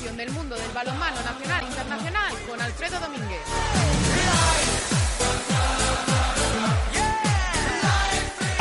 del mundo del balonmano nacional e internacional con Alfredo Domínguez.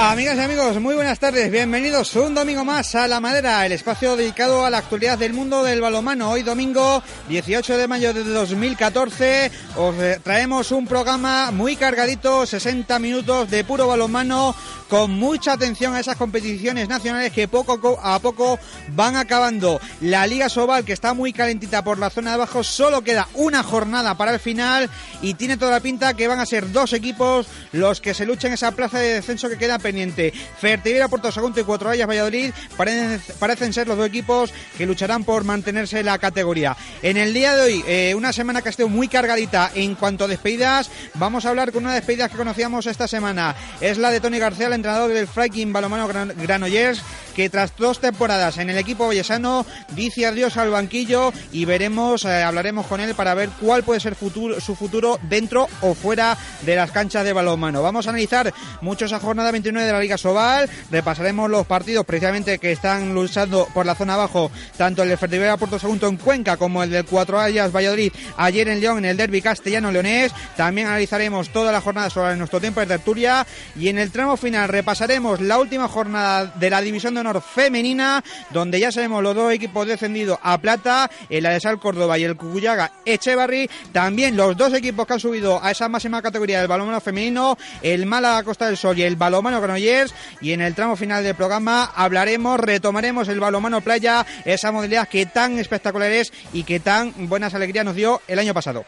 Amigas y amigos, muy buenas tardes. Bienvenidos un domingo más a La Madera, el espacio dedicado a la actualidad del mundo del balomano. Hoy domingo 18 de mayo de 2014 os eh, traemos un programa muy cargadito, 60 minutos de puro balomano con mucha atención a esas competiciones nacionales que poco a poco van acabando. La Liga Sobal, que está muy calentita por la zona de abajo, solo queda una jornada para el final y tiene toda la pinta que van a ser dos equipos los que se luchan esa plaza de descenso que queda pendiente. Fertivera, Puerto Sagunto y Cuatro Vallas Valladolid parecen, parecen, ser los dos equipos que lucharán por mantenerse en la categoría. En el día de hoy, eh, una semana que ha sido muy cargadita en cuanto a despedidas, vamos a hablar con una despedida que conocíamos esta semana. Es la de Tony García, el entrenador del Freiking Balomano Granollers, que tras dos temporadas en el equipo vallesano dice adiós al banquillo y veremos, eh, hablaremos con él para ver cuál puede ser futuro, su futuro dentro o fuera de las canchas de balonmano. Vamos a analizar mucho esa jornada 29 de la Liga Sobal. Repasaremos los partidos precisamente que están luchando por la zona abajo, tanto el de Fertivera Puerto Segundo en Cuenca como el del Cuatro Ayas Valladolid ayer en León en el derby castellano-leonés. También analizaremos toda la jornada sobre nuestro tiempo de tertulia y en el tramo final repasaremos la última jornada de la División de Honor femenina, donde ya sabemos los dos equipos descendidos a plata, el Adesal Córdoba y el Cucuyaga Echevarri. También los dos equipos que han subido a esa máxima categoría del balonmano femenino, el Málaga Costa del Sol y el balonmano Granollers y en el tramo final del programa hablaremos, retomaremos el balomano playa, esa modalidad que tan espectacular es y que tan buenas alegrías nos dio el año pasado.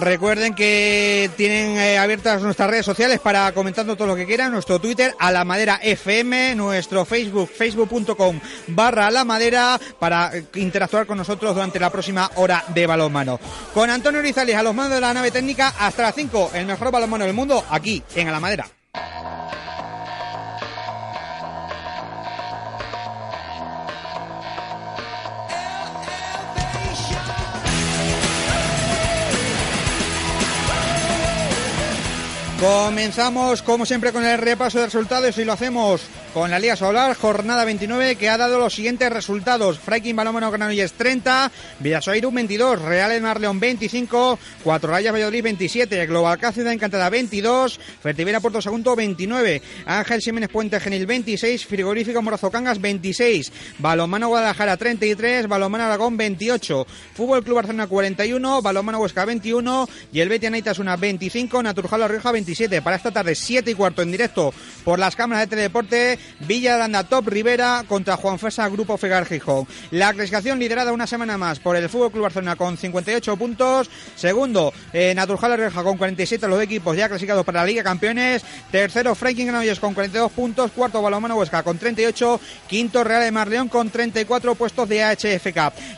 Recuerden que tienen eh, abiertas nuestras redes sociales para comentando todo lo que quieran. Nuestro Twitter, a la madera FM, nuestro Facebook, facebook.com barra la madera, para eh, interactuar con nosotros durante la próxima hora de balonmano. Con Antonio Rizales a los mandos de la nave técnica, hasta las 5, el mejor balonmano del mundo, aquí en A la Madera. Comenzamos como siempre con el repaso de resultados y lo hacemos con la Liga Solar, jornada 29 que ha dado los siguientes resultados. Fraiking Balomano Granollers 30, Villasoiru 22, Real Marleón 25, Cuatro Rayas Valladolid 27, Global Cáceres Encantada 22, Fertivera Puerto Segundo 29, Ángel Jiménez Puente Genil 26, Frigorífico Morazo Cangas 26, Balomano Guadalajara 33, Balomano Aragón 28, Fútbol Club Barcelona 41, Balomano Huesca 21 y el Betia Naitas una 25, Naturjalo Rioja 27. Para esta tarde 7 y cuarto en directo por las cámaras de Teledeporte Villa Aranda Top Rivera contra Juan Fesa Grupo Fegar Gijón. La clasificación liderada una semana más por el Fútbol Club Barcelona con 58 puntos. Segundo, eh, Naturjala Reja con 47 los equipos ya clasificados para la Liga Campeones. Tercero, Franklin Granollers con 42 puntos. Cuarto, Balomano Huesca con 38. Quinto, Real de Marleón con 34 puestos de AHF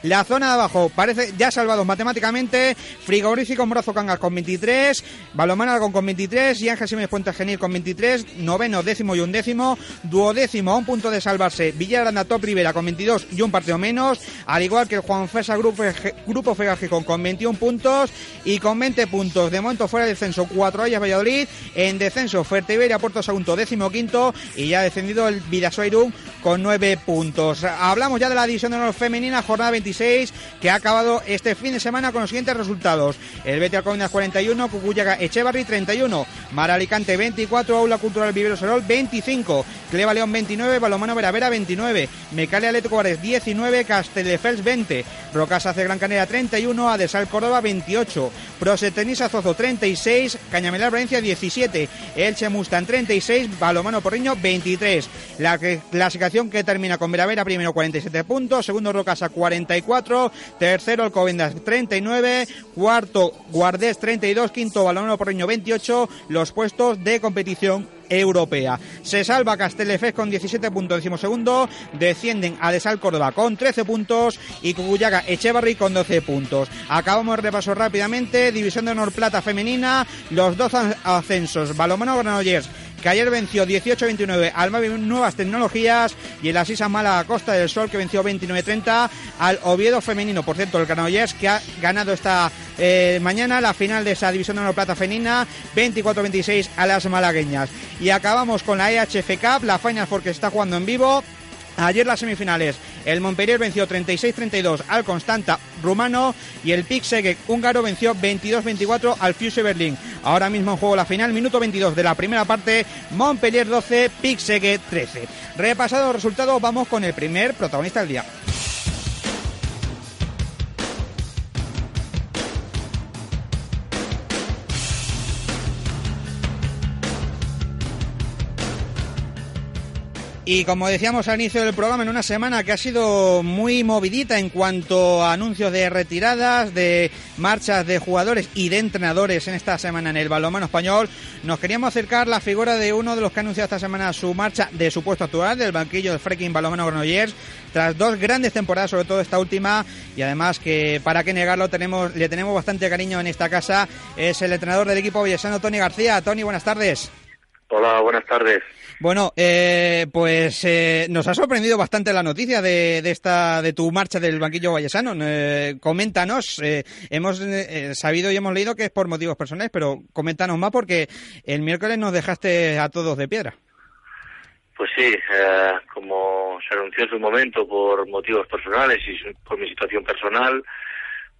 La zona de abajo parece ya salvados matemáticamente. Frigorífico Morazo Cangas con 23. Balomano con 23. Y Ángel Siménez Puente Genil con 23. Noveno, décimo y undécimo duodécimo a un punto de salvarse Villaranda Top Rivera con 22 y un partido menos, al igual que el Juan Fesa Grupo, Grupo Fega Gijón con 21 puntos y con 20 puntos. De momento fuera de descenso, 4 Ayas Valladolid, en descenso Fuerteventura Puerto Sagunto décimo quinto y ya ha descendido el Vidasoirum con 9 puntos. Hablamos ya de la división de honor femenina, jornada 26, que ha acabado este fin de semana con los siguientes resultados. El Betia Alcobendas 41, Cucuyaga Echevarri 31, Mar Alicante 24, Aula Cultural Vivero Sorol 25, Cleva León 29, Balomano Veravera 29, Mecale Atlético Juárez 19, Castelldefels 20, Rocasa hace Gran Canaria 31, Adesal Córdoba 28, Prosetenisa Zozo 36, Cañamelar Valencia 17, Elche Mustang 36, Balomano Porriño 23. La clasificación que termina con Veravera primero 47 puntos, segundo Rocasa 44, tercero Alcobendas 39, cuarto Guardés 32, quinto Balomano Porriño 28, los puestos de competición europea. Se salva Castellefes con 17 puntos, segundo. Descienden a Desal Córdoba con 13 puntos y Cucuyaga Echevarri con 12 puntos. Acabamos de repaso rápidamente. División de Honor Plata Femenina. Los dos ascensos. Balomano Granollers que ayer venció 18-29 al Mavi Nuevas Tecnologías y el Asisa Mala Costa del Sol que venció 29-30 al Oviedo Femenino. Por cierto, el Granollers que ha ganado esta eh, mañana la final de esa división de honor plata femenina, 24-26 a las malagueñas. Y acabamos con la EHF Cup, la Final Four que se está jugando en vivo. Ayer las semifinales, el Montpellier venció 36-32 al Constanta rumano y el Pixegek húngaro venció 22-24 al Fuse Berlín. Ahora mismo en juego la final, minuto 22 de la primera parte, Montpellier 12, Pixegek 13. Repasado los resultados, vamos con el primer protagonista del día. Y como decíamos al inicio del programa, en una semana que ha sido muy movidita en cuanto a anuncios de retiradas, de marchas de jugadores y de entrenadores en esta semana en el balonmano español, nos queríamos acercar la figura de uno de los que ha anunciado esta semana su marcha de su puesto actual, del banquillo del Freaking Balonmano Granollers, tras dos grandes temporadas, sobre todo esta última, y además que para qué negarlo, tenemos, le tenemos bastante cariño en esta casa, es el entrenador del equipo villesano, Tony García. Tony, buenas tardes. Hola, buenas tardes. Bueno, eh, pues eh, nos ha sorprendido bastante la noticia de, de, esta de tu marcha del banquillo vallesano. Eh, coméntanos, eh, hemos eh, sabido y hemos leído que es por motivos personales, pero coméntanos más porque el miércoles nos dejaste a todos de piedra. Pues sí, eh, como se anunció en su momento por motivos personales y por mi situación personal,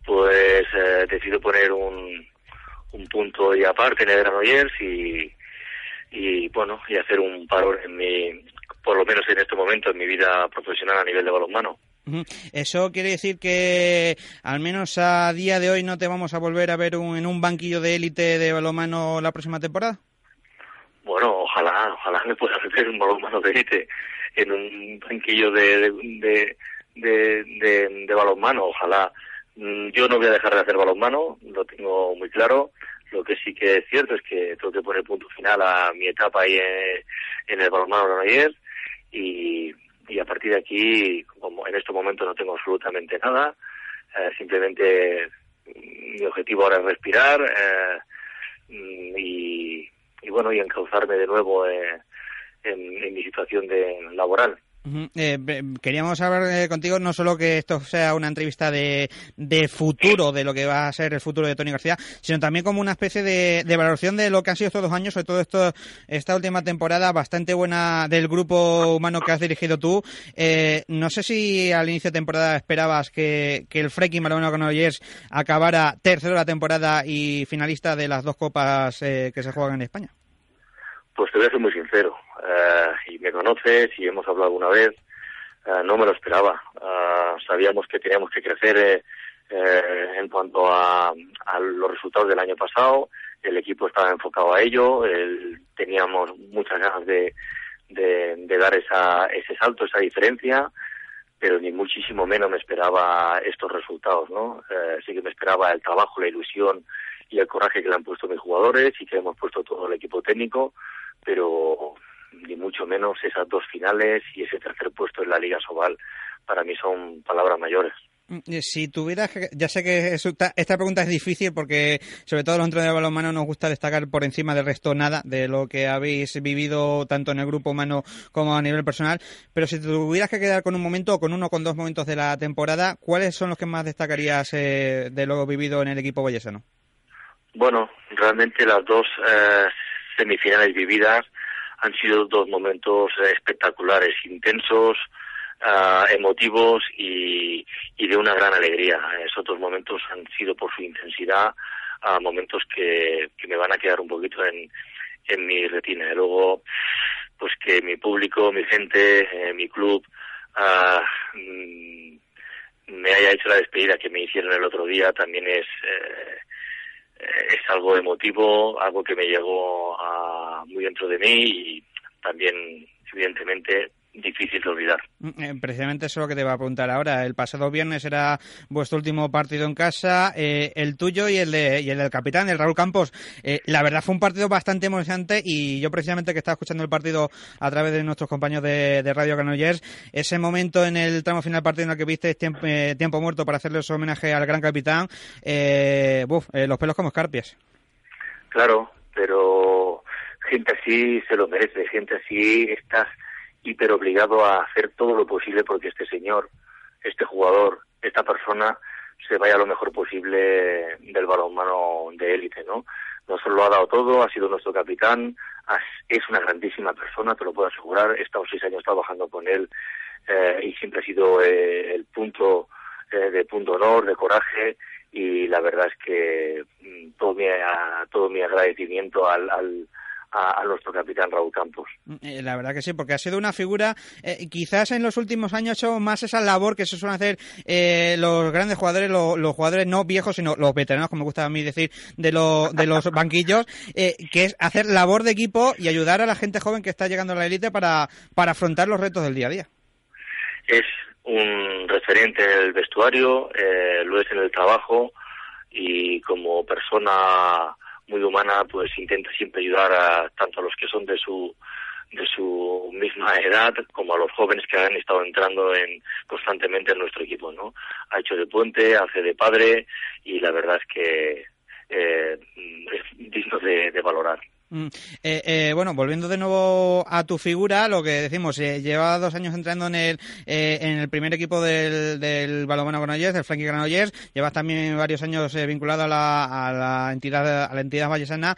pues decido poner un, un punto y aparte en el Granollers y y bueno, y hacer un paro en mi, por lo menos en este momento, en mi vida profesional a nivel de balonmano. ¿Eso quiere decir que al menos a día de hoy no te vamos a volver a ver un, en un banquillo de élite de balonmano la próxima temporada? Bueno, ojalá, ojalá me pueda ver un balonmano de élite en un banquillo de, de, de, de, de, de balonmano, ojalá. Mm, yo no voy a dejar de hacer balonmano, lo tengo muy claro lo que sí que es cierto es que tengo que poner punto final a mi etapa ahí en, el balonmano ayer y, y a partir de aquí, como en este momento no tengo absolutamente nada, eh, simplemente mi objetivo ahora es respirar eh, y, y, bueno, y encauzarme de nuevo eh, en, en mi situación de laboral. Eh, queríamos hablar eh, contigo no solo que esto sea una entrevista de, de, futuro, de lo que va a ser el futuro de Tony García, sino también como una especie de, valoración de lo que han sido estos dos años, sobre todo esto, esta última temporada bastante buena del grupo humano que has dirigido tú. Eh, no sé si al inicio de temporada esperabas que, que el Freaking Balonmano Granollers acabara tercero de la temporada y finalista de las dos copas eh, que se juegan en España. Pues te voy a ser muy sincero, y me conoces y hemos hablado alguna vez, uh, no me lo esperaba. Uh, sabíamos que teníamos que crecer en cuanto a, a, los resultados del año pasado, el equipo estaba enfocado a ello, el, teníamos muchas ganas de, de, dar esa, ese salto, esa diferencia, pero ni muchísimo menos me esperaba estos resultados, ¿no? sí que me esperaba el trabajo, la ilusión y el coraje que le han puesto mis jugadores y que hemos puesto todo el equipo técnico, pero ni mucho menos esas dos finales y ese tercer puesto en la Liga Sobal para mí son palabras mayores. Si tuvieras, ya sé que esta, esta pregunta es difícil porque sobre todo los entrenadores de balonmano nos gusta destacar por encima del resto nada de lo que habéis vivido tanto en el grupo humano como a nivel personal, pero si tuvieras que quedar con un momento o con uno o con dos momentos de la temporada, ¿cuáles son los que más destacarías eh, de lo vivido en el equipo boyesano? Bueno, realmente las dos eh, semifinales vividas han sido dos momentos espectaculares, intensos, uh, emotivos y, y, de una gran alegría. Esos dos momentos han sido por su intensidad uh, momentos que, que, me van a quedar un poquito en, mi retina. Luego, pues que mi público, mi gente, eh, mi club uh, me haya hecho la despedida que me hicieron el otro día también es eh, es algo emotivo, algo que me llegó a, muy dentro de mí y también, evidentemente, difícil de olvidar. Precisamente eso es lo que te va a preguntar ahora. El pasado viernes era vuestro último partido en casa, eh, el tuyo y el, de, y el del capitán, el Raúl Campos. Eh, la verdad fue un partido bastante emocionante y yo precisamente que estaba escuchando el partido a través de nuestros compañeros de, de Radio Granollers, ese momento en el tramo final del partido en el que viste tiempo, eh, tiempo muerto para hacerle su homenaje al gran capitán, eh, buf, los pelos como escarpias. Claro, pero gente así se lo merece, gente así estás hiper obligado a hacer todo lo posible porque este señor, este jugador, esta persona se vaya lo mejor posible del balonmano de élite, ¿no? Nosotros lo ha dado todo, ha sido nuestro capitán, es una grandísima persona, te lo puedo asegurar. He estado seis años trabajando con él eh, y siempre ha sido eh, el punto eh, de punto honor, de coraje y la verdad es que mm, todo mi, todo mi agradecimiento al, al a, nuestro capitán Raúl Campos. Eh, la verdad que sí, porque ha sido una figura, eh, quizás en los últimos años ha hecho más esa labor que se suelen hacer eh, los grandes jugadores, los jugadores no viejos, sino los veteranos, como me gusta a mí decir, de, de los banquillos, que es hacer labor de equipo y ayudar a la gente joven que está llegando a la élite para, para afrontar los retos del día a día. Es un referente en el vestuario, lo es en el trabajo y como persona muy humana, pues intenta siempre ayudar a tanto a los que son de su de su misma edad como a los jóvenes que han estado entrando en constantemente en nuestro equipo, ¿no? Ha hecho de puente, hace de padre y la verdad es que eh, es digno de valorar. Mm, eh, eh, bueno, volviendo de nuevo a tu figura, lo que decimos, eh, dos años entrando en el eh, en el primer equipo del, del balonmano Granollers, del Frankie Granollers, llevas también varios años vinculado a la, a la entidad a la entidad vallesana,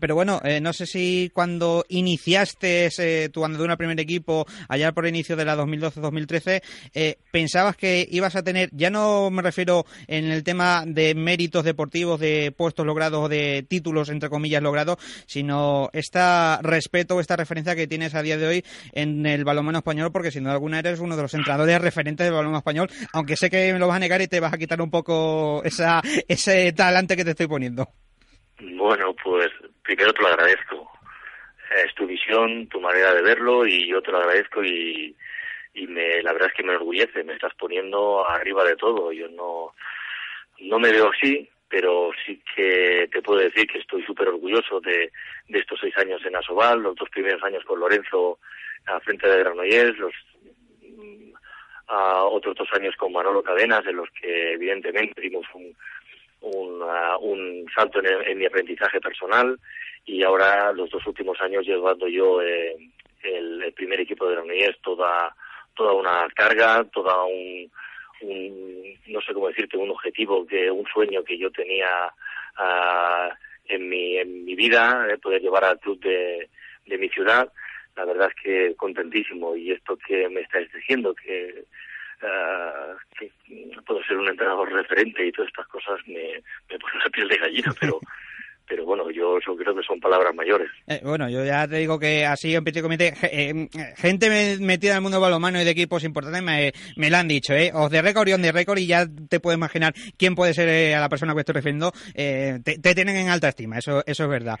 pero bueno, no sé si cuando iniciaste tu andadura primer equipo, allá por el inicio de la 2012-2013, pensabas que ibas a tener, ya no me refiero en el tema de méritos deportivos, de puestos logrados o de títulos entre comillas logrados, sino sino este respeto esta referencia que tienes a día de hoy en el balonmano español, porque sin duda alguna eres uno de los entrenadores referentes del balonmano español, aunque sé que me lo vas a negar y te vas a quitar un poco esa, ese talante que te estoy poniendo. Bueno, pues primero te lo agradezco. Es tu visión, tu manera de verlo y yo te lo agradezco y, y me, la verdad es que me enorgullece, me estás poniendo arriba de todo. Yo no, no me veo así, pero sí que te puedo decir que estoy súper orgulloso de, estos seis años en Asobal, los dos primeros años con Lorenzo a frente de Granollers, los otros dos años con Manolo Cadenas, en los que evidentemente dimos un, un, salto en, mi aprendizaje personal y ahora los dos últimos años llevando yo eh, el, primer equipo de Granollers toda, toda una carga, toda un un, no sé cómo decirte, un objetivo, que un sueño que yo tenía uh, en, mi, en mi vida, de poder llevar al club de, de mi ciudad. La verdad es que contentísimo y esto que me estáis diciendo, que, uh, que puedo ser un entrenador referente y todas estas cosas me, me pone la piel de gallina, pero pero bueno, yo, creo que son palabras mayores. Eh, bueno, yo ya te digo que así en comité, eh, gente metida en el mundo balonmano y de equipos importantes me, me lo han dicho, ¿eh? Os de récord y on de récord y ya te puedo imaginar quién puede ser eh, a la persona que estoy refiriendo. te, te, tienen en alta estima, eso, eso es verdad.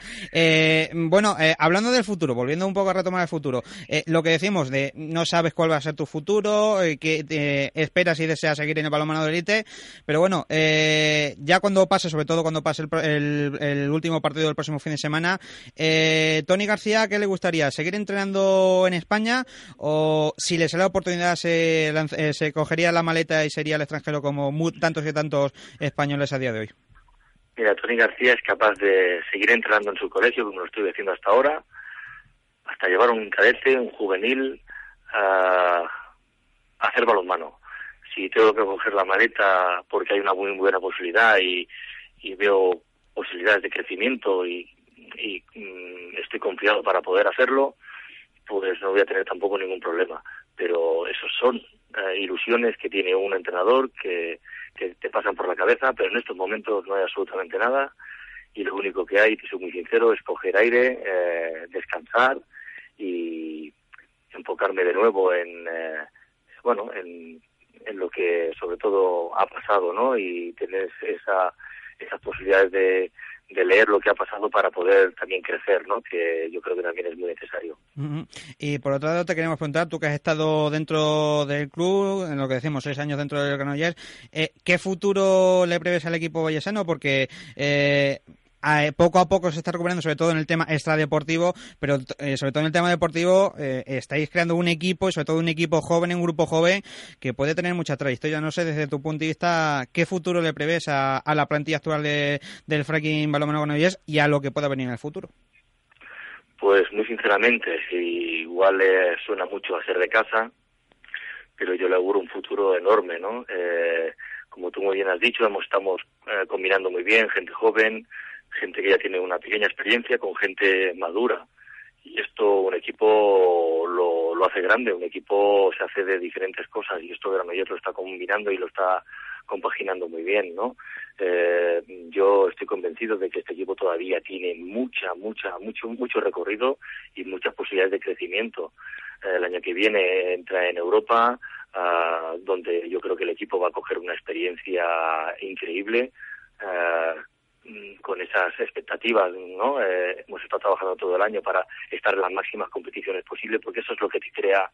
bueno, hablando del futuro, volviendo un poco a retomar el futuro, lo que decimos de no sabes cuál va a ser tu futuro, que esperas y deseas seguir en el balonmano de élite, pero bueno, ya cuando pase, sobre todo cuando pase el, el último partido del próximo fin de semana. Eh, Tony García, ¿qué le gustaría? ¿Seguir entrenando en España o si le sale la oportunidad se, eh, se cogería la maleta y sería al extranjero como tantos y tantos españoles a día de hoy? Mira, Tony García es capaz de seguir entrenando en su colegio, como lo estoy haciendo hasta ahora, hasta llevar un cadete, un juvenil, a, hacer balonmano. Si tengo que coger la maleta porque hay una muy buena posibilidad y, y veo posibilidades de crecimiento y, mm, estoy confiado para poder hacerlo, pues no voy a tener tampoco ningún problema. Pero esos son eh, ilusiones que tiene un entrenador que, que te pasan por la cabeza, pero en estos momentos no hay absolutamente nada y lo único que hay, te soy muy sincero, es coger aire, eh, descansar y enfocarme de nuevo en, eh, bueno, en, en lo que sobre todo ha pasado, ¿no? Y tener esa esas posibilidades de, de leer lo que ha pasado para poder también crecer, ¿no? Que yo creo que también es muy necesario. Y por otro lado te queremos preguntar, tú que has estado dentro del club, en lo que decimos, seis años dentro del Granollers, eh, ¿qué futuro le prevés al equipo vallesano? Porque eh, poco a poco se está recuperando, sobre todo en el tema extradeportivo, pero eh, sobre todo en el tema deportivo eh, estáis creando un equipo y sobre todo un equipo joven, un grupo joven que puede tener mucha trayectoria. No sé, desde tu punto de vista, ¿qué futuro le prevés a, la plantilla actual del fracking Balomano Granollers y a lo que pueda venir en el futuro? Pues muy sinceramente, igual le suena mucho a ser de casa, pero yo le auguro un futuro enorme, ¿no? Eh, como tú muy bien has dicho, hemos, estamos eh, combinando muy bien gente joven, gente que ya tiene una pequeña experiencia con gente madura. Y esto un equipo lo, lo hace grande, un equipo se hace de diferentes cosas y esto Granollers lo está combinando y lo está compaginando muy bien, ¿no? Eh, yo estoy convencido de que este equipo todavía tiene mucha, mucha, mucho, mucho recorrido y muchas posibilidades de crecimiento. Eh, el año que viene entra en Europa, uh, donde yo creo que el equipo va a coger una experiencia increíble. Uh, con esas expectativas, ¿no? Eh, hemos estado trabajando todo el año para estar en las máximas competiciones posibles, porque eso es lo que te crea,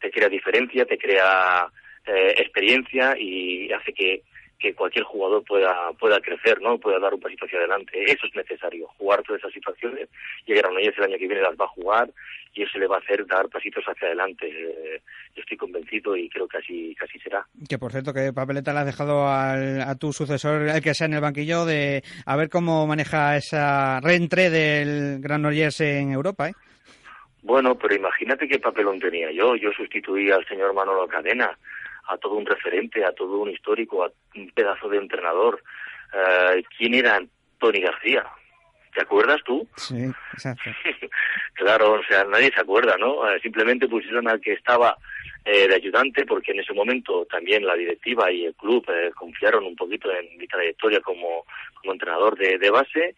te crea diferencia, te crea eh, experiencia y hace que, que cualquier jugador pueda pueda crecer, ¿no? Pueda dar un pasito hacia adelante. Eso es necesario, jugar todas esas situaciones. Y Granollers el año que viene las va a jugar y eso le va a hacer dar pasitos hacia adelante. Eh, yo estoy convencido y creo que así, casi será. Que por cierto, que papeleta le has dejado al, a tu sucesor, el que sea en el banquillo, de a ver cómo maneja esa reentré del Granollers en Europa, ¿eh? Bueno, pero imagínate qué papelón tenía yo. Yo sustituí al señor Manolo Cadena a todo un referente, a todo un histórico, a un pedazo de entrenador. Uh, ¿Quién era Tony García? ¿Te acuerdas tú? Sí, exacto. claro, o sea, nadie se acuerda, ¿no? Uh, simplemente pusieron al que estaba eh, de ayudante porque en ese momento también la directiva y el club eh, confiaron un poquito en mi trayectoria como, como entrenador de, de base,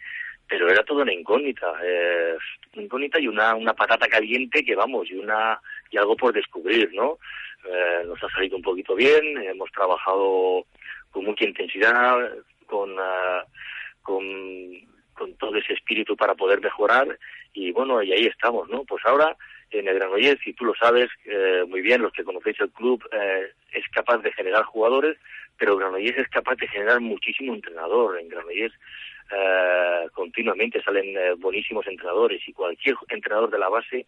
pero era todo una incógnita, eh, una incógnita y una, una patata caliente que vamos, y una y algo por descubrir, ¿no? Eh, nos ha salido un poquito bien, hemos trabajado con mucha intensidad, con, uh, con, todo ese espíritu para poder mejorar y bueno, y ahí estamos, ¿no? Pues ahora en el Granollers, y tú lo sabes eh, muy bien, los que conocéis el club, eh, es capaz de generar jugadores, pero Granollers es capaz de generar muchísimo entrenador. En Granollers eh, continuamente salen eh, buenísimos entrenadores y cualquier entrenador de la base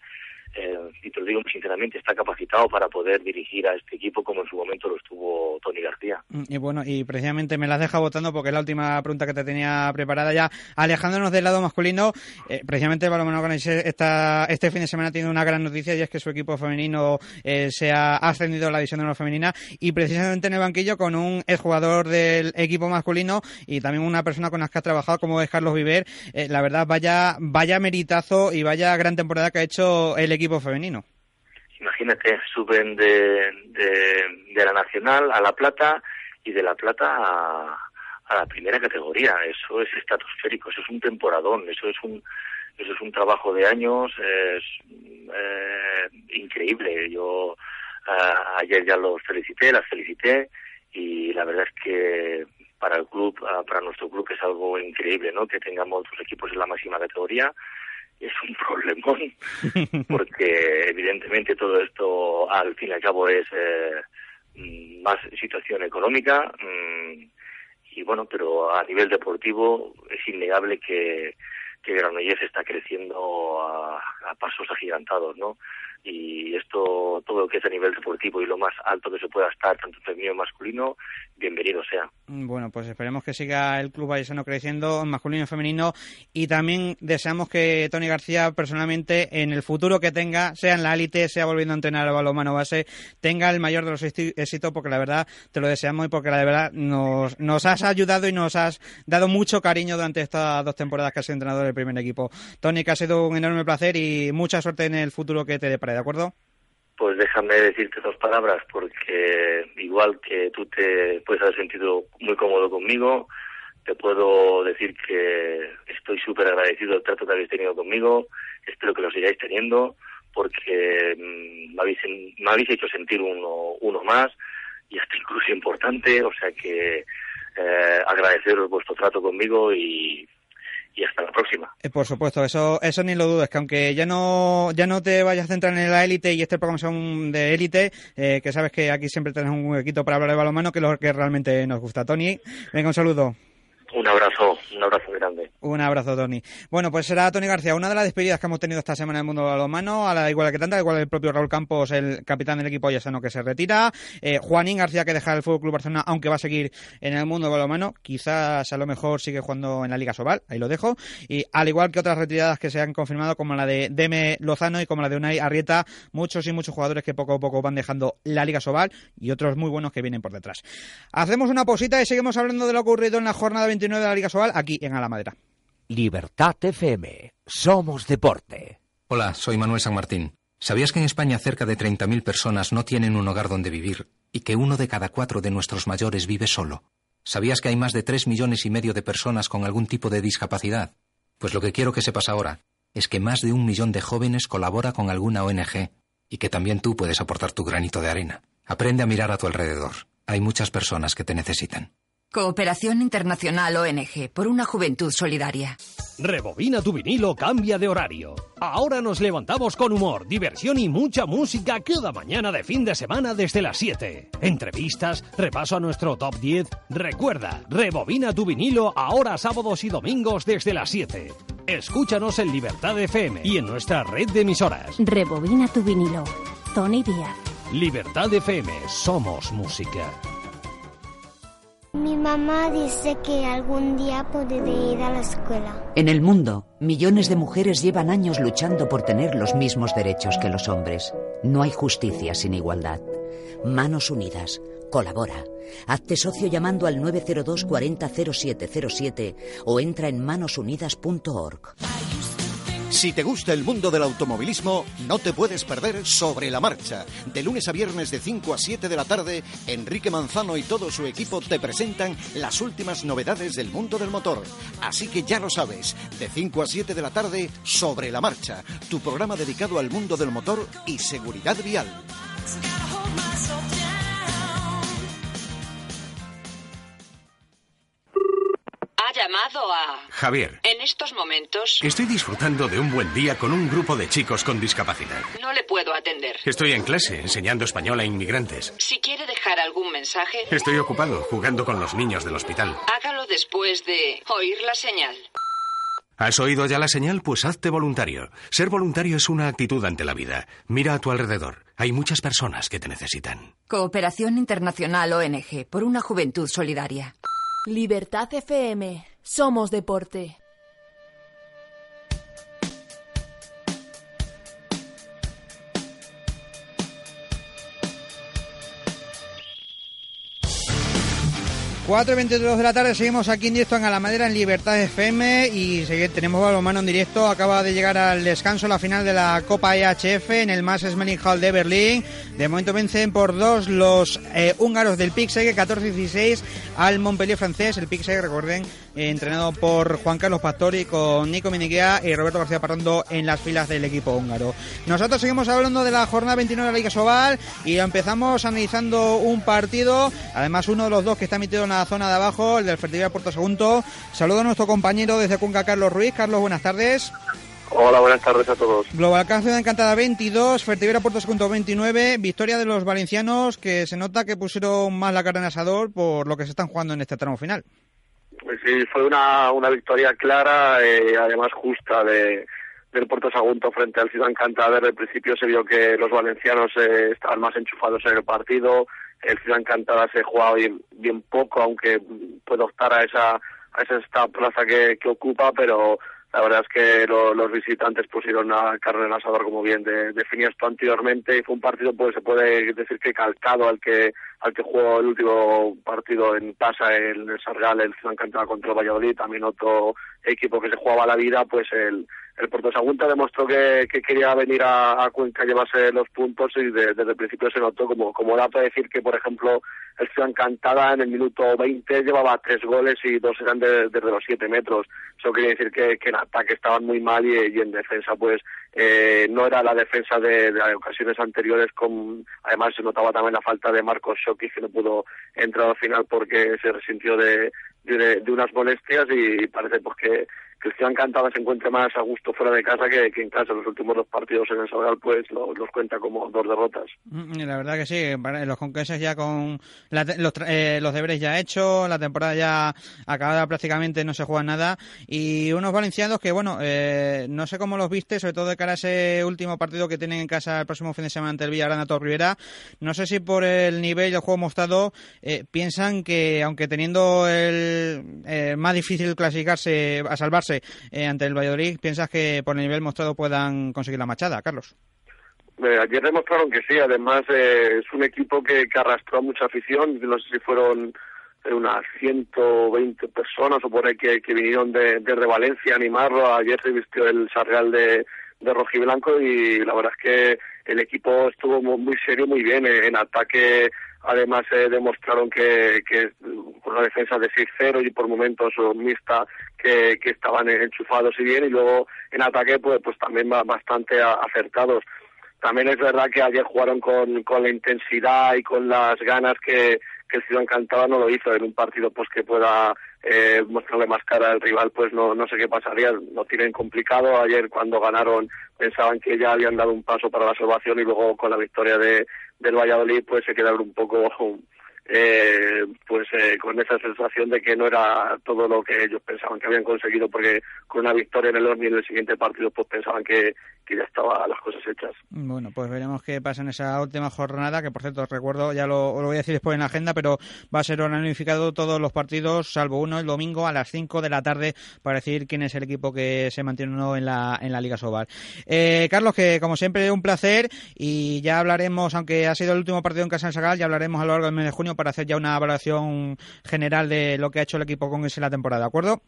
eh, y te lo digo sinceramente, está capacitado para poder dirigir a este equipo como en su momento lo estuvo Tony García. Y bueno, y precisamente me las deja votando porque es la última pregunta que te tenía preparada ya. Alejándonos del lado masculino, eh, precisamente Balonmano esta, este fin de semana tiene una gran noticia y es que su equipo femenino eh, se ha ascendido a la división de honor femenina y precisamente en el banquillo con un exjugador del equipo masculino y también una persona con la que ha trabajado como es Carlos Viver. Eh, la verdad, vaya, vaya meritazo y vaya gran temporada que ha hecho el equipo femenino. Imagínate, suben de, de, la Nacional a la Plata y de la Plata a, a, la primera categoría. Eso es estratosférico, eso es un temporadón, eso es un eso es un trabajo de años, es eh, increíble. Yo eh, ayer ya los felicité, las felicité y la verdad es que para el club, para nuestro club es algo increíble, ¿no? Que tengamos dos equipos en la máxima categoría es un problemón porque evidentemente todo esto al fin y al cabo es eh, más situación económica mmm, y bueno pero a nivel deportivo es innegable que que Granollers está creciendo a, a pasos agigantados no y esto, todo lo que es a nivel deportivo y lo más alto que se pueda estar, tanto femenino masculino, bienvenido sea. Bueno, pues esperemos que siga el Club Vallecano creciendo, masculino y femenino, y también deseamos que Tony García, personalmente, en el futuro que tenga, sea en la élite, sea volviendo a entrenar al balonmano base, tenga el mayor de los éxitos, porque la verdad te lo deseamos y porque la verdad nos, nos has ayudado y nos has dado mucho cariño durante estas dos temporadas que has sido entrenador del primer equipo. Tony, que ha sido un enorme placer y mucha suerte en el futuro que te depara. ¿De acuerdo? Pues déjame decirte dos palabras, porque igual que tú te puedes haber sentido muy cómodo conmigo, te puedo decir que estoy súper agradecido del trato que habéis tenido conmigo, espero que lo sigáis teniendo, porque me habéis, me habéis hecho sentir uno, uno más, y hasta incluso importante, o sea que eh, agradeceros vuestro trato conmigo y y hasta la próxima. Eh, por supuesto, eso eso ni lo dudes, que aunque ya no ya no te vayas a centrar en la élite y este programa son de élite, eh, que sabes que aquí siempre tenemos un huequito para hablar de balonmano, que es lo que realmente nos gusta. Tony, venga, un saludo. Un abrazo, un abrazo grande. Un abrazo, Tony. Bueno, pues será Tony García, una de las despedidas que hemos tenido esta semana en el mundo balonmano, a la igual que tanta, igual el propio Raúl Campos, el capitán del equipo no que se retira, eh, Juanín García que deja el Fútbol Club Barcelona, aunque va a seguir en el mundo balonmano, quizás a lo mejor sigue jugando en la Liga Sobal, ahí lo dejo, y al igual que otras retiradas que se han confirmado, como la de Deme Lozano y como la de Unai Arrieta, muchos y muchos jugadores que poco a poco van dejando la Liga Sobal y otros muy buenos que vienen por detrás. Hacemos una posita y seguimos hablando de lo ocurrido en la jornada 29 de la Liga Sobal aquí en Alamadera. Libertad FM. Somos deporte. Hola, soy Manuel San Martín. ¿Sabías que en España cerca de 30.000 personas no tienen un hogar donde vivir y que uno de cada cuatro de nuestros mayores vive solo? ¿Sabías que hay más de 3 millones y medio de personas con algún tipo de discapacidad? Pues lo que quiero que sepas ahora es que más de un millón de jóvenes colabora con alguna ONG y que también tú puedes aportar tu granito de arena. Aprende a mirar a tu alrededor. Hay muchas personas que te necesitan. Cooperación Internacional ONG por una juventud solidaria. Rebobina tu vinilo, cambia de horario. Ahora nos levantamos con humor, diversión y mucha música cada mañana de fin de semana desde las 7. Entrevistas, repaso a nuestro top 10. Recuerda, rebobina tu vinilo ahora sábados y domingos desde las 7. Escúchanos en Libertad FM y en nuestra red de emisoras. Rebobina tu vinilo. Tony Díaz. Libertad FM, somos música. Mi mamá dice que algún día podré ir a la escuela. En el mundo, millones de mujeres llevan años luchando por tener los mismos derechos que los hombres. No hay justicia sin igualdad. Manos Unidas. Colabora. Hazte socio llamando al 902 40 0707 o entra en manosunidas.org. Si te gusta el mundo del automovilismo, no te puedes perder Sobre la Marcha. De lunes a viernes de 5 a 7 de la tarde, Enrique Manzano y todo su equipo te presentan las últimas novedades del mundo del motor. Así que ya lo sabes, de 5 a 7 de la tarde, Sobre la Marcha, tu programa dedicado al mundo del motor y seguridad vial. Llamado a... Javier. En estos momentos... Estoy disfrutando de un buen día con un grupo de chicos con discapacidad. No le puedo atender. Estoy en clase enseñando español a inmigrantes. Si quiere dejar algún mensaje... Estoy ocupado jugando con los niños del hospital. Hágalo después de oír la señal. ¿Has oído ya la señal? Pues hazte voluntario. Ser voluntario es una actitud ante la vida. Mira a tu alrededor. Hay muchas personas que te necesitan. Cooperación Internacional ONG por una juventud solidaria. Libertad FM. Somos deporte. Cuatro y 22 de la tarde, seguimos aquí en directo en Alamadera en Libertad FM y tenemos balonmano en directo. Acaba de llegar al descanso la final de la Copa EHF en el Mass Smelling Hall de Berlín. De momento vencen por dos los eh, húngaros del Pixeg 14-16 al Montpellier francés. El Pixeg, recuerden, entrenado por Juan Carlos Pastori con Nico Miniguea y Roberto García Parrando en las filas del equipo húngaro. Nosotros seguimos hablando de la jornada 29 de la Liga Sobal y empezamos analizando un partido, además uno de los dos que está metido en la zona de abajo, el del Fertiberia Puerto Segundo. Saludo a nuestro compañero desde Cunca, Carlos Ruiz. Carlos, buenas tardes. Hola, buenas tardes a todos. Global Ciudad Encantada 22, Fertivera Puerto Segundo 29, victoria de los valencianos que se nota que pusieron más la cara en asador por lo que se están jugando en este tramo final. Pues sí, fue una, una victoria clara, eh, además justa de, del Puerto Sagunto frente al Ciudad Encantada. Desde el principio se vio que los valencianos eh, estaban más enchufados en el partido, el Ciudad Encantada se jugaba bien, bien poco, aunque puede optar a esa, a esa plaza que, que ocupa, pero la verdad es que los visitantes pusieron a carne en asador, como bien de, definías tú anteriormente, y fue un partido, pues se puede decir que calcado al que al que jugó el último partido en casa en el Sargal, el Ciudad Encantada contra el Valladolid, también otro equipo que se jugaba la vida, pues el, el Puerto Sagunta demostró que, que quería venir a, a, Cuenca a llevarse los puntos y desde el principio se notó como, como dato decir que, por ejemplo, el Ciudad Encantada en el minuto 20 llevaba tres goles y dos eran desde los siete metros. Eso quiere decir que, que en ataque estaban muy mal y, en defensa pues eh, no era la defensa de, de, ocasiones anteriores con además se notaba también la falta de Marcos Shoki que no pudo entrar al final porque se resintió de, de, de unas molestias y parece pues que que Ciudad Encantada se encuentre más a gusto fuera de casa que, en casa. Los últimos dos partidos en el Salgal pues los cuenta como dos derrotas. Mm, la verdad que sí, los conqueses ya con los, eh, los, deberes ya hechos, la temporada ya acabada prácticamente, no se juega nada y unos valencianos que bueno, eh, no sé cómo los viste, sobre todo de cara a ese último partido que tienen en casa el próximo fin de semana ante el Villarana Rivera. No sé si por el nivel del juego mostrado eh, piensan que aunque teniendo el más difícil clasificarse a salvarse eh, ante el Valladolid, ¿piensas que por el nivel mostrado puedan conseguir la machada, Carlos? Eh, ayer demostraron que sí, además eh, es un equipo que, arrastró mucha afición, no sé si fueron unas 120 personas o por ahí que, vinieron de, desde Valencia a animarlo, ayer se vistió el Sarreal de rojiblanco y la verdad es que el equipo estuvo muy, serio, muy bien en ataque Además, eh, demostraron que, que con una defensa de 6-0 y por momentos mixta que, que estaban enchufados y bien. Y luego en ataque, pues, pues también bastante acertados. También es verdad que ayer jugaron con, con la intensidad y con las ganas que, que el Ciudad Encantado no lo hizo en un partido pues que pueda eh, mostrarle más cara al rival, pues no, no sé qué pasaría. Lo tienen complicado. Ayer cuando ganaron pensaban que ya habían dado un paso para la salvación y luego con la victoria de, del Valladolid pues se quedaron un poco eh, pues eh, con esa sensación de que no era todo lo que ellos pensaban que habían conseguido porque con una victoria en el Orni en el siguiente partido pues pensaban que, que ya estaban las cosas hechas. Bueno, pues veremos qué pasa en esa última jornada que por cierto recuerdo, ya lo, voy a decir después en la agenda, pero va a ser unificado todos los partidos salvo uno el domingo a las 5 de la tarde para decir quién es el equipo que se mantiene uno en la, en la Liga Sobal. Eh, Carlos, que como siempre un placer y ya hablaremos, aunque ha sido el último partido en Casa Sagal, ya hablaremos a lo largo del mes de junio para hacer ya una evaluación general de lo que ha hecho el equipo con ese la temporada, ¿de acuerdo?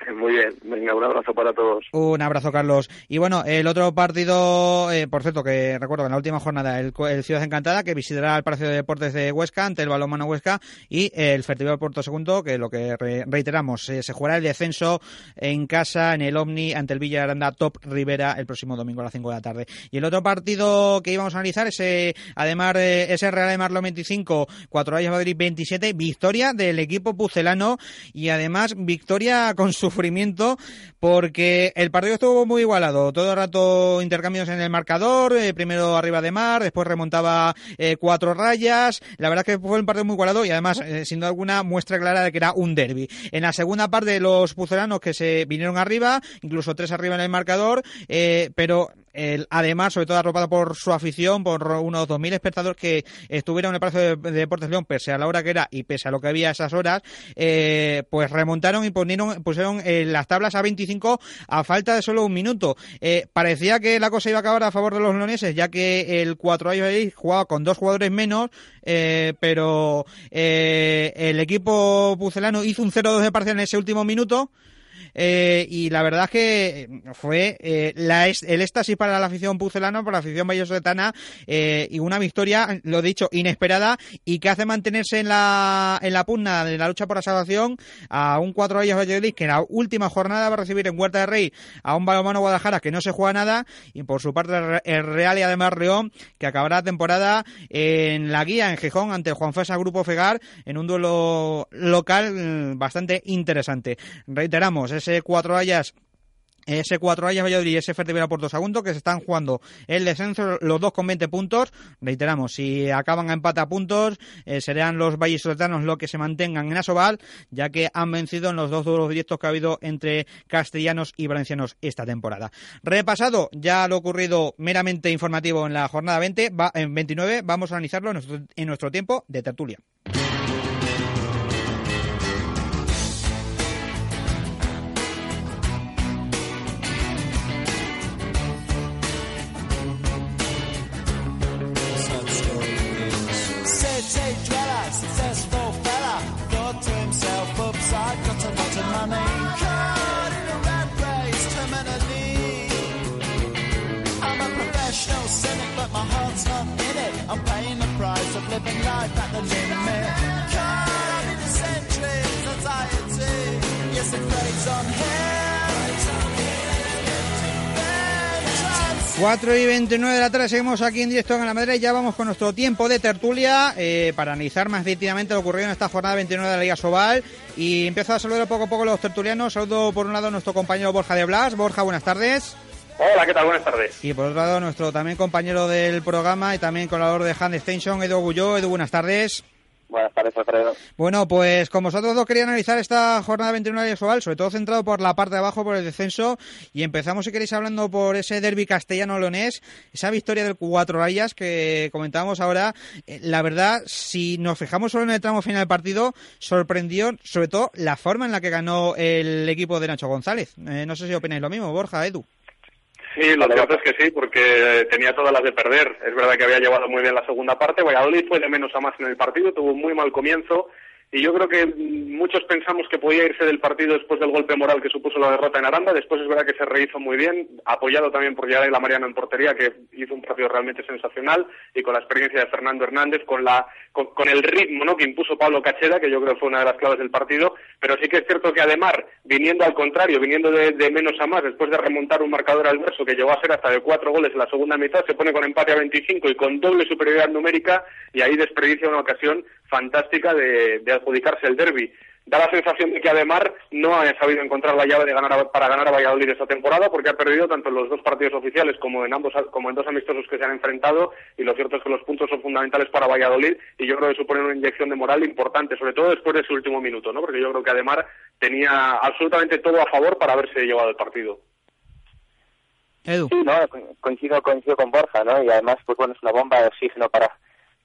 Muy bien, venga, un abrazo para todos. Un abrazo, Carlos. Y bueno, el otro partido, eh, por cierto, que recuerdo en la última jornada, el, Ciudad Encantada, que visitará el Palacio de Deportes de Huesca ante el Balonmano Huesca y el Fertival Puerto Segundo, que lo que reiteramos, eh, se jugará el descenso en casa, en el Omni, ante el Villa Aranda Top Rivera el próximo domingo a las 5 de la tarde. Y el otro partido que íbamos a analizar, ese, además de ese Real de Marlo 25, Cuatro Años Madrid 27, victoria del equipo pucelano y además victoria con su sufrimiento porque el partido estuvo muy igualado. Todo el rato intercambios en el marcador, eh, primero arriba de mar, después remontaba eh, cuatro rayas. La verdad que fue un partido muy igualado y además, eh, sin duda alguna, muestra clara de que era un derby. En la segunda parte, los puzolanos que se vinieron arriba, incluso tres arriba en el marcador, pero además, sobre todo arropado por su afición, por unos 2.000 espectadores que estuvieron en el Palacio de, Deportes León, pese a la hora que era y pese a lo que había esas horas, eh, pues remontaron y ponieron, pusieron eh, las tablas a 25 a falta de solo un minuto. Eh, parecía que la cosa iba a acabar a favor de los leoneses, ya que el 4 años jugaba con dos jugadores menos, pero el equipo pucelano hizo un 0-2 de parcial en ese último minuto. Eh, y la verdad que fue eh, la, el éxtasis para la afición pucelana, para la afición vallesoletana eh, y una victoria, lo dicho, inesperada y que hace mantenerse en la, en la pugna de la lucha por la salvación a un cuatro años Valladolid que en la última jornada va a recibir en Huerta de Rey a un balomano Guadalajara que no se juega nada y por su parte el Real y además León que acabará la temporada en la guía en Gijón ante Juan Fesa Grupo Fegar en un duelo local mm, bastante interesante. Reiteramos, es ese cuatro hayas ese cuatro Hayas Valladolid y ese Fertivera Puerto Segundo que se están jugando el descenso, los dos con 20 puntos. Reiteramos, si acaban a empate a puntos, eh, serán los Valles Soletanos los que se mantengan en Asobal, ya que han vencido en los dos duelos directos que ha habido entre castellanos y valencianos esta temporada. Repasado ya lo ocurrido meramente informativo en la jornada 20, va, en 29, vamos a analizarlo en nuestro tiempo de tertulia. 4 y 29 de la tarde seguimos aquí en directo en la Madrid. Ya vamos con nuestro tiempo de tertulia eh, para analizar más definitivamente lo ocurrido en esta jornada 29 de la Liga Sobal. Y empiezo a saludar poco a poco a los tertulianos. Saludo por un lado a nuestro compañero Borja de Blas. Borja, buenas tardes. Hola, ¿qué tal? Buenas tardes. Y por otro lado, nuestro también compañero del programa y también colaborador de Hand Extension, Edu Gulló. Edu, buenas tardes. Buenas tardes, Alfredo. Bueno, pues como vosotros dos quería analizar esta jornada 21 de sobre todo centrado por la parte de abajo, por el descenso, y empezamos, si queréis, hablando por ese derby castellano-leonés, esa victoria del Cuatro Rayas que comentábamos ahora. Eh, la verdad, si nos fijamos solo en el tramo final del partido, sorprendió sobre todo la forma en la que ganó el equipo de Nacho González. Eh, no sé si opináis lo mismo, Borja, Edu. Sí, lo cierto es que sí, porque tenía todas las de perder. Es verdad que había llevado muy bien la segunda parte. Valladolid fue de menos a más en el partido, tuvo un muy mal comienzo y yo creo que muchos pensamos que podía irse del partido después del golpe moral que supuso la derrota en Aranda. Después es verdad que se rehizo muy bien, apoyado también por la Mariano en portería, que hizo un partido realmente sensacional, y con la experiencia de Fernando Hernández, con, la, con, el ritmo ¿no? que impuso Pablo Cacheda, que yo creo que fue una de las claves del partido. Pero sí que es cierto que Ademar, viniendo al contrario, viniendo de, menos a más, después de remontar un marcador adverso que llegó a ser hasta de cuatro goles en la segunda mitad, se pone con empate a 25 y con doble superioridad numérica, y ahí desperdicia una ocasión fantástica de, adjudicarse el derby. Da la sensación de que Ademar no ha sabido encontrar la llave de ganar para ganar a Valladolid esta temporada porque ha perdido tanto en los dos partidos oficiales como en ambos como en dos amistosos que se han enfrentado y lo cierto es que los puntos son fundamentales para Valladolid y yo creo que suponen una inyección de moral importante, sobre todo después de su último minuto, ¿no? Porque yo creo que Ademar tenía absolutamente todo a favor para haberse llevado el partido. Edu. Sí, no, coincido, coincido con Borja, ¿no? Y además, pues bueno, es una bomba de oxígeno para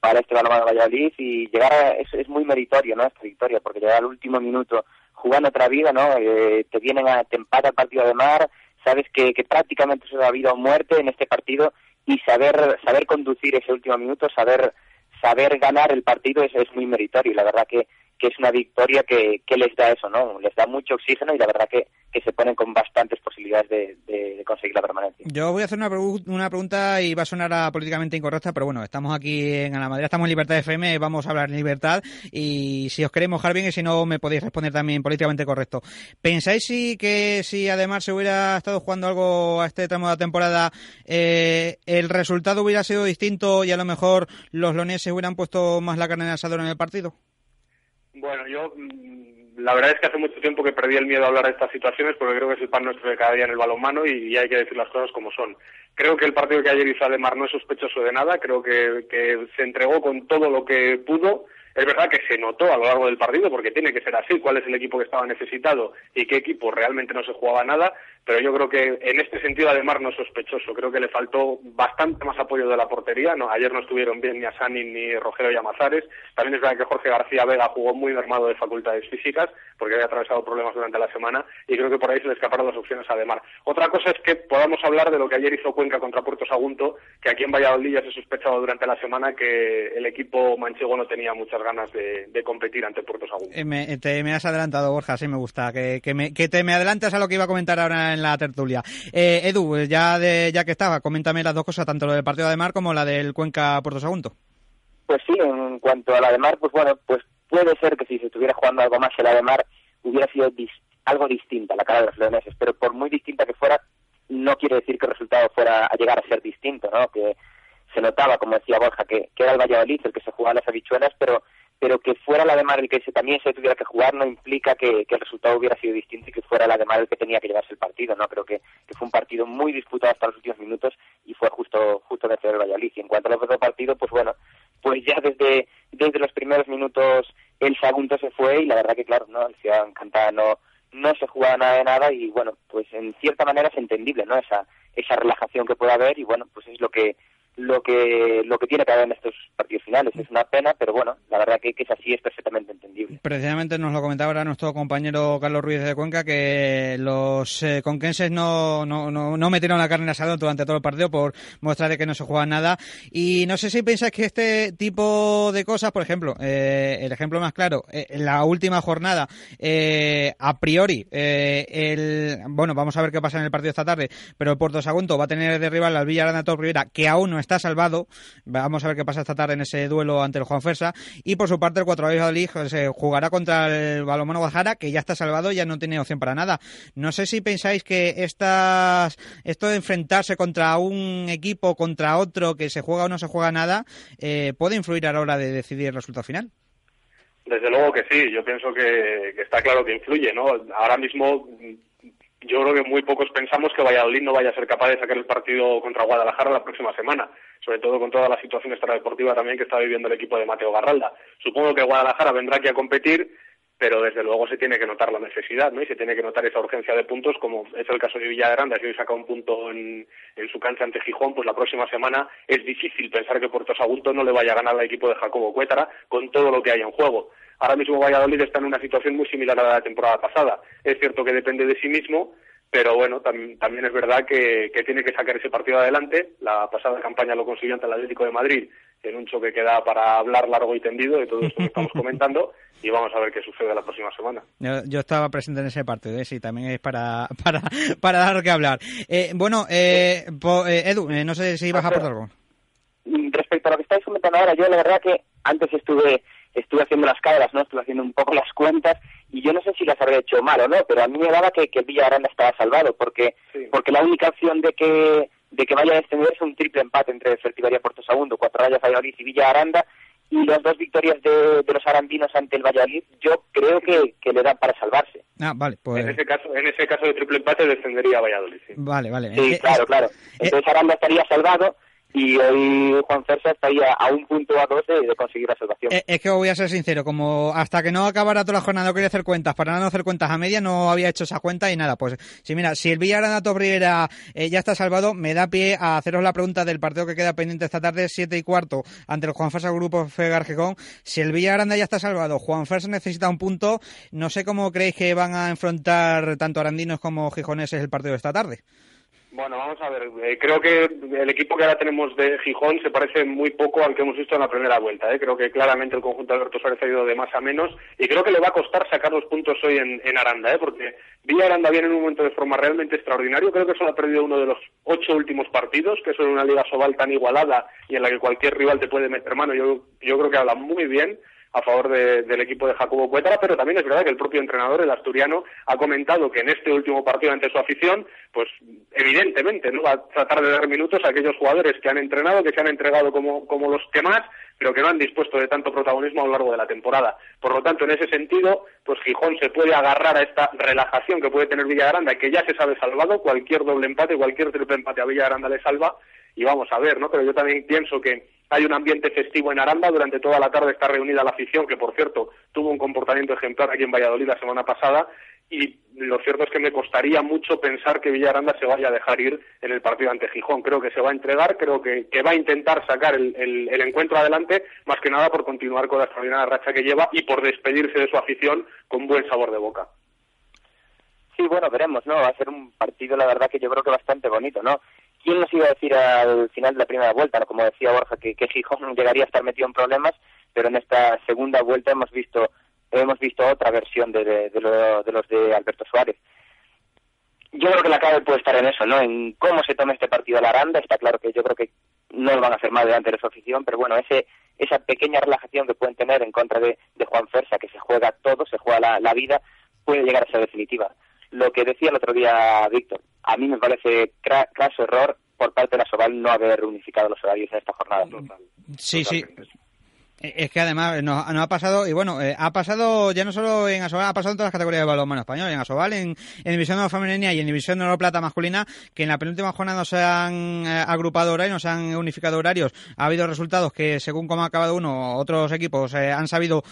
para este balonmano de Valladolid y llegar a, es, es muy meritorio, ¿no? Esta victoria, porque llegar al último minuto jugando otra vida, ¿no? Eh, te vienen a, te empata el partido de mar, sabes que, que prácticamente es ha vida o muerte en este partido y saber, saber conducir ese último minuto, saber, saber ganar el partido es, es muy meritorio y la verdad que, que es una victoria que, les da eso, ¿no? Les da mucho oxígeno y la verdad que, que se ponen con bastantes posibilidades de, conseguir la permanencia. Yo voy a hacer una, una, pregunta y va a sonar políticamente incorrecta, pero bueno, estamos aquí en la Madrid, estamos en Libertad FM, vamos a hablar de libertad y si os queremos mojar bien y si no me podéis responder también políticamente correcto. ¿Pensáis si que si además se hubiera estado jugando algo a este tramo de la temporada, eh, el resultado hubiera sido distinto y a lo mejor los loneses hubieran puesto más la carne en el asador en el partido? Bueno, yo mm, la verdad es que hace mucho tiempo que perdí el miedo a hablar de estas situaciones porque creo que es el pan nuestro de cada día en el balonmano y, y hay que decir las cosas como son. Creo que el partido que ayer hizo Ademar no es sospechoso de nada, creo que, que se entregó con todo lo que pudo. Es verdad que se notó a lo largo del partido, porque tiene que ser así, cuál es el equipo que estaba necesitado y qué equipo realmente no se jugaba nada, pero yo creo que en este sentido además no es sospechoso. Creo que le faltó bastante más apoyo de la portería. No, ayer no estuvieron bien ni Asani ni Rogero Llamazares. También es verdad que Jorge García Vega jugó muy mermado de facultades físicas porque había atravesado problemas durante la semana y creo que por ahí se le escaparon las opciones a Ademar. Otra cosa es que podamos hablar de lo que ayer hizo Cuenca contra Puerto Sagunto, que aquí en Valladolid ya se sospechaba durante la semana que el equipo manchego no tenía muchas ganas de, competir ante Puerto Sagunto. Eh, me, te, me has adelantado, Borja, sí me gusta. Que, que te me adelantas a lo que iba a comentar ahora en la tertulia. Eh, Edu, ya, ya que estaba, coméntame las dos cosas, tanto lo del partido de Mar como la del Cuenca-Puerto Sagunto. Pues sí, en cuanto a la de Mar, pues bueno, pues puede ser que si se estuviera jugando algo más en la de Mar hubiera sido algo distinta la cara de los leoneses, pero por muy distinta que fuera, no quiere decir que el resultado fuera a llegar a ser distinto, ¿no? Que se notaba, como decía Borja, que, que era el Valladolid el que se jugaba las habichuelas, pero pero que fuera la de Mar el que se, también se tuviera que jugar no implica que, el resultado hubiera sido distinto y que fuera la de Mar el que tenía que llevarse el partido, ¿no? Creo que, fue un partido muy disputado hasta los últimos minutos y fue justo justo de el Valladolid. Y en cuanto al otro partido, pues bueno, pues ya desde, desde los primeros minutos el segundo se fue y la verdad que claro, ¿no? El Ciudad Encantada no, no se jugaba nada de nada y bueno, pues en cierta manera es entendible, ¿no? Esa, esa relajación que puede haber y bueno, pues es lo que lo que lo que tiene que haber en estos partidos finales. Es una pena, pero bueno, la verdad que, que es así, es perfectamente entendible. Precisamente nos lo comentaba ahora nuestro compañero Carlos Ruiz de Cuenca que los eh, conquenses no, no, no, metieron la carne en asado durante todo el partido por mostrar que no se juega nada. Y no sé si pensáis que este tipo de cosas, por ejemplo, eh, el ejemplo más claro, eh, la última jornada, a priori, el bueno, vamos a ver qué pasa en el partido esta tarde, pero el Puerto Sagunto va a tener de rival al Villarana Top Rivera, que aún no está salvado. Vamos a ver qué pasa esta tarde en ese duelo ante el Juan Fersa. Y por su parte, el Cuatro Valladolid, José, jugará contra el Balomano Guadalajara, que ya está salvado, ya no tiene opción para nada. No sé si pensáis que estas, esto de enfrentarse contra un equipo, contra otro, que se juega o no se juega nada, eh, puede influir a la hora de decidir el resultado final. Desde luego que sí, yo pienso que, que está claro que influye, ¿no? Ahora mismo yo creo que muy pocos pensamos que Valladolid no vaya a ser capaz de sacar el partido contra Guadalajara la próxima semana, sobre todo con toda la situación extradeportiva también que está viviendo el equipo de Mateo Garralda. Supongo que Guadalajara vendrá aquí a competir, pero desde luego se tiene que notar la necesidad, ¿no? Y se tiene que notar esa urgencia de puntos, como es el caso de Villagrande, si hoy saca un punto en, en, su cancha ante Gijón, pues la próxima semana es difícil pensar que Puerto Sagunto no le vaya a ganar al equipo de Jacobo Cuétara con todo lo que hay en juego. Ahora mismo Valladolid está en una situación muy similar a la temporada pasada. Es cierto que depende de sí mismo, pero bueno, también es verdad que, tiene que sacar ese partido adelante. La pasada campaña lo consiguió ante el Atlético de Madrid en un choque que da para hablar largo y tendido de todo esto que estamos comentando y vamos a ver qué sucede la próxima semana. Yo, estaba presente en ese partido, ¿eh? sí, también es para, para, para dar que hablar. Eh, bueno, eh, eh Edu, no sé si ibas a aportar algo. Respecto a lo que estáis comentando ahora, yo la verdad que antes estuve estuve haciendo las cabras, ¿no? Estuve haciendo un poco las cuentas y yo no sé si las habría hecho mal o no, pero a mí me daba que, que Villaranda estaba salvado porque porque la única opción de que de que vaya a descender es un triple empate entre Fertiberia Puerto Segundo, Cuatro Rayas Valladolid y Villa Aranda y las dos victorias de, de, los arandinos ante el Valladolid yo creo que, que, le dan para salvarse. Ah, vale, pues... En ese caso, en ese caso de triple empate descendería Valladolid, sí. Vale, vale. Sí, claro, claro. Entonces Aranda estaría salvado y hoy Juan Fersa estaría a un punto a dos de, conseguir la salvación. Eh, es, que voy a ser sincero, como hasta que no acabara toda la jornada no quería hacer cuentas, para no hacer cuentas a media no había hecho esa cuenta y nada, pues si mira, si el Villarana Torriera eh, ya está salvado, me da pie a haceros la pregunta del partido que queda pendiente esta tarde, siete y cuarto, ante el Juan Fersa Grupo Fegar Gijón. Si el Villaranda ya está salvado, Juan Fersa necesita un punto, no sé cómo creéis que van a enfrentar tanto arandinos como gijoneses el partido de esta tarde. Bueno, vamos a ver. Eh, creo que el equipo que ahora tenemos de Gijón se parece muy poco al que hemos visto en la primera vuelta. ¿eh? Creo que claramente el conjunto de Alberto Suárez ha ido de más a menos y creo que le va a costar sacar los puntos hoy en, Aranda, ¿eh? porque Villa Aranda viene en un momento de forma realmente extraordinario. Creo que solo ha perdido uno de los ocho últimos partidos, que son una liga sobal tan igualada y en la que cualquier rival te puede meter mano. Yo, yo creo que habla muy bien a favor del equipo de Jacobo Cuétara, pero también es verdad que el propio entrenador, el asturiano, ha comentado que en este último partido ante su afición, pues evidentemente no va a tratar de dar minutos a aquellos jugadores que han entrenado, que se han entregado como, como los que más, pero que no han dispuesto de tanto protagonismo a lo largo de la temporada. Por lo tanto, en ese sentido, pues Gijón se puede agarrar a esta relajación que puede tener Villagranda, que ya se sabe salvado, cualquier doble empate, cualquier triple empate a Villagranda le salva, y vamos a ver, ¿no? Pero yo también pienso que hay un ambiente festivo en Aranda, durante toda la tarde está reunida la afición, que por cierto tuvo un comportamiento ejemplar aquí en Valladolid la semana pasada, y lo cierto es que me costaría mucho pensar que Villaranda se vaya a dejar ir en el partido ante Gijón. Creo que se va a entregar, creo que, va a intentar sacar el, el, encuentro adelante, más que nada por continuar con la extraordinaria racha que lleva y por despedirse de su afición con buen sabor de boca. Sí, bueno, veremos, ¿no? Va a ser un partido, la verdad, que yo creo que bastante bonito, ¿no? ¿Quién nos iba a decir al final de la primera vuelta, como decía Borja, que, que Gijón llegaría a estar metido en problemas, pero en esta segunda vuelta hemos visto hemos visto otra versión de, de, los de Alberto Suárez. Yo creo que la clave puede estar en eso. En cómo se toma este partido a la Aranda. Está claro que yo creo que no lo van a hacer más delante de su afición, pero bueno, ese, esa pequeña relajación que pueden tener en contra de, Juan Fersa, que se juega todo, se juega la vida, puede llegar a ser definitiva. Lo que decía el otro día Víctor, a mí me parece craso error por parte de la Soval no haber unificado los horarios en esta jornada. Sí, sí. Es que además nos, ha pasado, y bueno, eh, ha pasado ya no solo en Asobal, ha pasado en todas las categorías de balonmano español, en Asobal, en, División de Femenina y en División de Oro Plata masculina, que en la penúltima jornada no se han eh, agrupado horarios, no se han unificado horarios. Ha habido resultados que, según cómo ha acabado uno, otros equipos eh, han sabido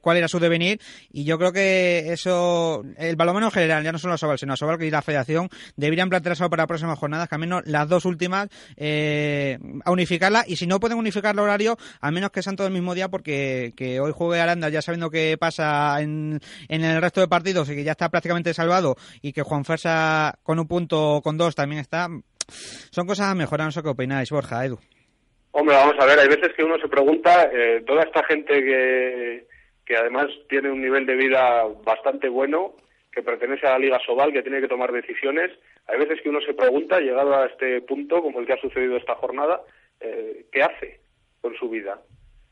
cuál era su devenir, y yo creo que eso, el balonmano en general, ya no solo Asobal, sino Asobal y la Federación, deberían plantearse para próximas jornadas, que al menos las dos últimas, a unificarla, y si no pueden unificar el horario, al menos que sean todos mismo día porque que hoy juegue Aranda ya sabiendo qué pasa en, en el resto de partidos y que ya está prácticamente salvado y que Juan Fersa con un punto con dos también está, son cosas a mejorar, no sé qué opináis, Borja, Edu. Hombre, vamos a ver, hay veces que uno se pregunta, eh, toda esta gente que, que además tiene un nivel de vida bastante bueno, que pertenece a la Liga Sobal, que tiene que tomar decisiones, hay veces que uno se pregunta, llegado a este punto, como el que ha sucedido esta jornada, eh, ¿qué hace con su vida?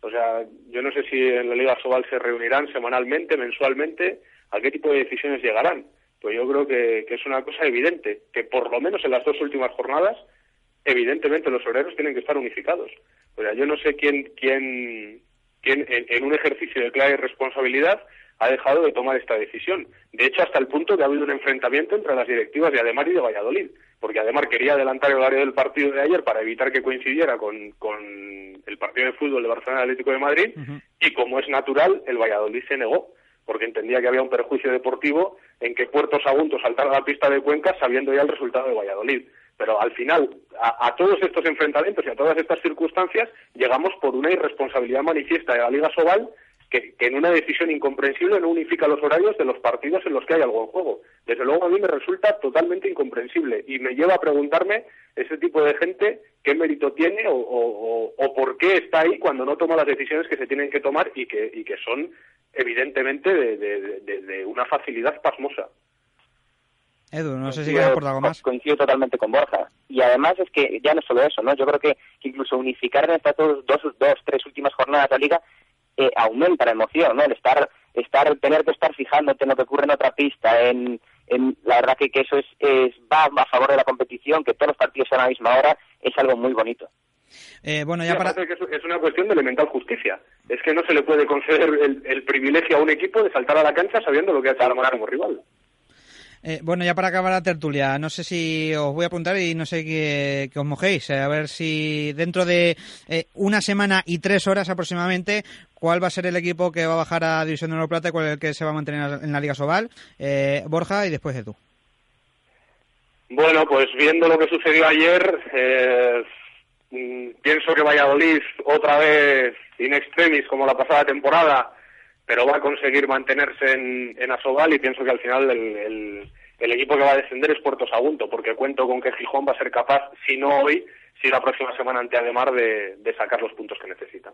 O sea, yo no sé si en la Liga Sobal se reunirán semanalmente, mensualmente, a qué tipo de decisiones llegarán. Pues yo creo que, es una cosa evidente, que por lo menos en las dos últimas jornadas, evidentemente los horarios tienen que estar unificados. O sea, yo no sé quién, quién, quién en, un ejercicio de clara irresponsabilidad ha dejado de tomar esta decisión. De hecho, hasta el punto que ha habido un enfrentamiento entre las directivas de Ademar y de Valladolid, porque Ademar quería adelantar el horario del partido de ayer para evitar que coincidiera con, el partido de fútbol de Barcelona Atlético de Madrid, y como es natural, el Valladolid se negó, porque entendía que había un perjuicio deportivo en que Puerto Sagunto saltara a la pista de Cuenca sabiendo ya el resultado de Valladolid. Pero al final, a, a, todos estos enfrentamientos y a todas estas circunstancias, llegamos por una irresponsabilidad manifiesta de la Liga Sobal que, en una decisión incomprensible no unifica los horarios de los partidos en los que hay algo en juego. Desde luego a mí me resulta totalmente incomprensible y me lleva a preguntarme ese tipo de gente qué mérito tiene o, por qué está ahí cuando no toma las decisiones que se tienen que tomar y que, y que son evidentemente de, una facilidad pasmosa. Edu, no sé si quieres aportar algo más. Coincido totalmente con Borja. Y además es que ya no solo eso, ¿no? Yo creo que, incluso unificar en estas dos, dos, dos, tres últimas jornadas de la liga eh, aumenta la emoción, ¿no? El estar, estar, tener que estar fijándote en lo que ocurre en otra pista, en, en la verdad que, que eso es, es, va a favor de la competición, que todos los partidos sean a la misma hora, es algo muy bonito. Eh, bueno, ya para... Que es una cuestión de elemental justicia. Es que no se le puede conceder el, privilegio a un equipo de saltar a la cancha sabiendo lo que ha hecho el como rival. Eh, bueno, ya para acabar la tertulia, no sé si os voy a apuntar y no sé que, os mojéis, a ver si dentro de eh, una semana y tres horas aproximadamente, cuál va a ser el equipo que va a bajar a División de Oro Plata y cuál es el que se va a mantener en la Liga Sobal. Eh, Borja y después de tú. Bueno, pues viendo lo que sucedió ayer, mm, pienso que Valladolid otra vez in extremis como la pasada temporada pero va a conseguir mantenerse en, en Asobal y pienso que al final el, el, equipo que va a descender es Puerto Sagunto, porque cuento con que Gijón va a ser capaz, si no hoy, si la próxima semana ante Ademar, de, de sacar los puntos que necesita.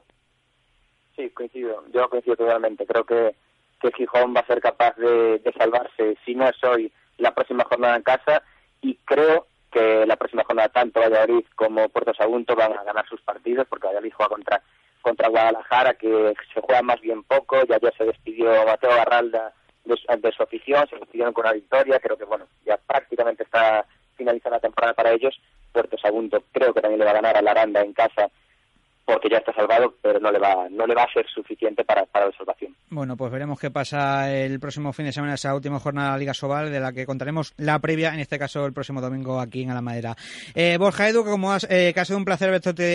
Sí, coincido, yo coincido totalmente. Creo que, que Gijón va a ser capaz de, de salvarse, si no es hoy, la próxima jornada en casa, y creo que la próxima jornada tanto Valladolid como Puerto Sagunto van a ganar sus partidos, porque Valladolid juega contra contra Guadalajara, que se juega más bien poco, ya ya se despidió Mateo Barralda de, su afición, se despidieron con una victoria, creo que bueno, ya prácticamente está finalizando la temporada para ellos, Puerto Sagunto creo que también le va a ganar a la Aranda en casa porque ya está salvado, pero no le va, no le va a ser suficiente para, para la salvación. Bueno, pues veremos qué pasa el próximo fin de semana, esa última jornada de la Liga Sobal, de la que contaremos la previa, en este caso el próximo domingo aquí en Alamadera. Eh, Borja Edu, como has, eh, que ha sido un placer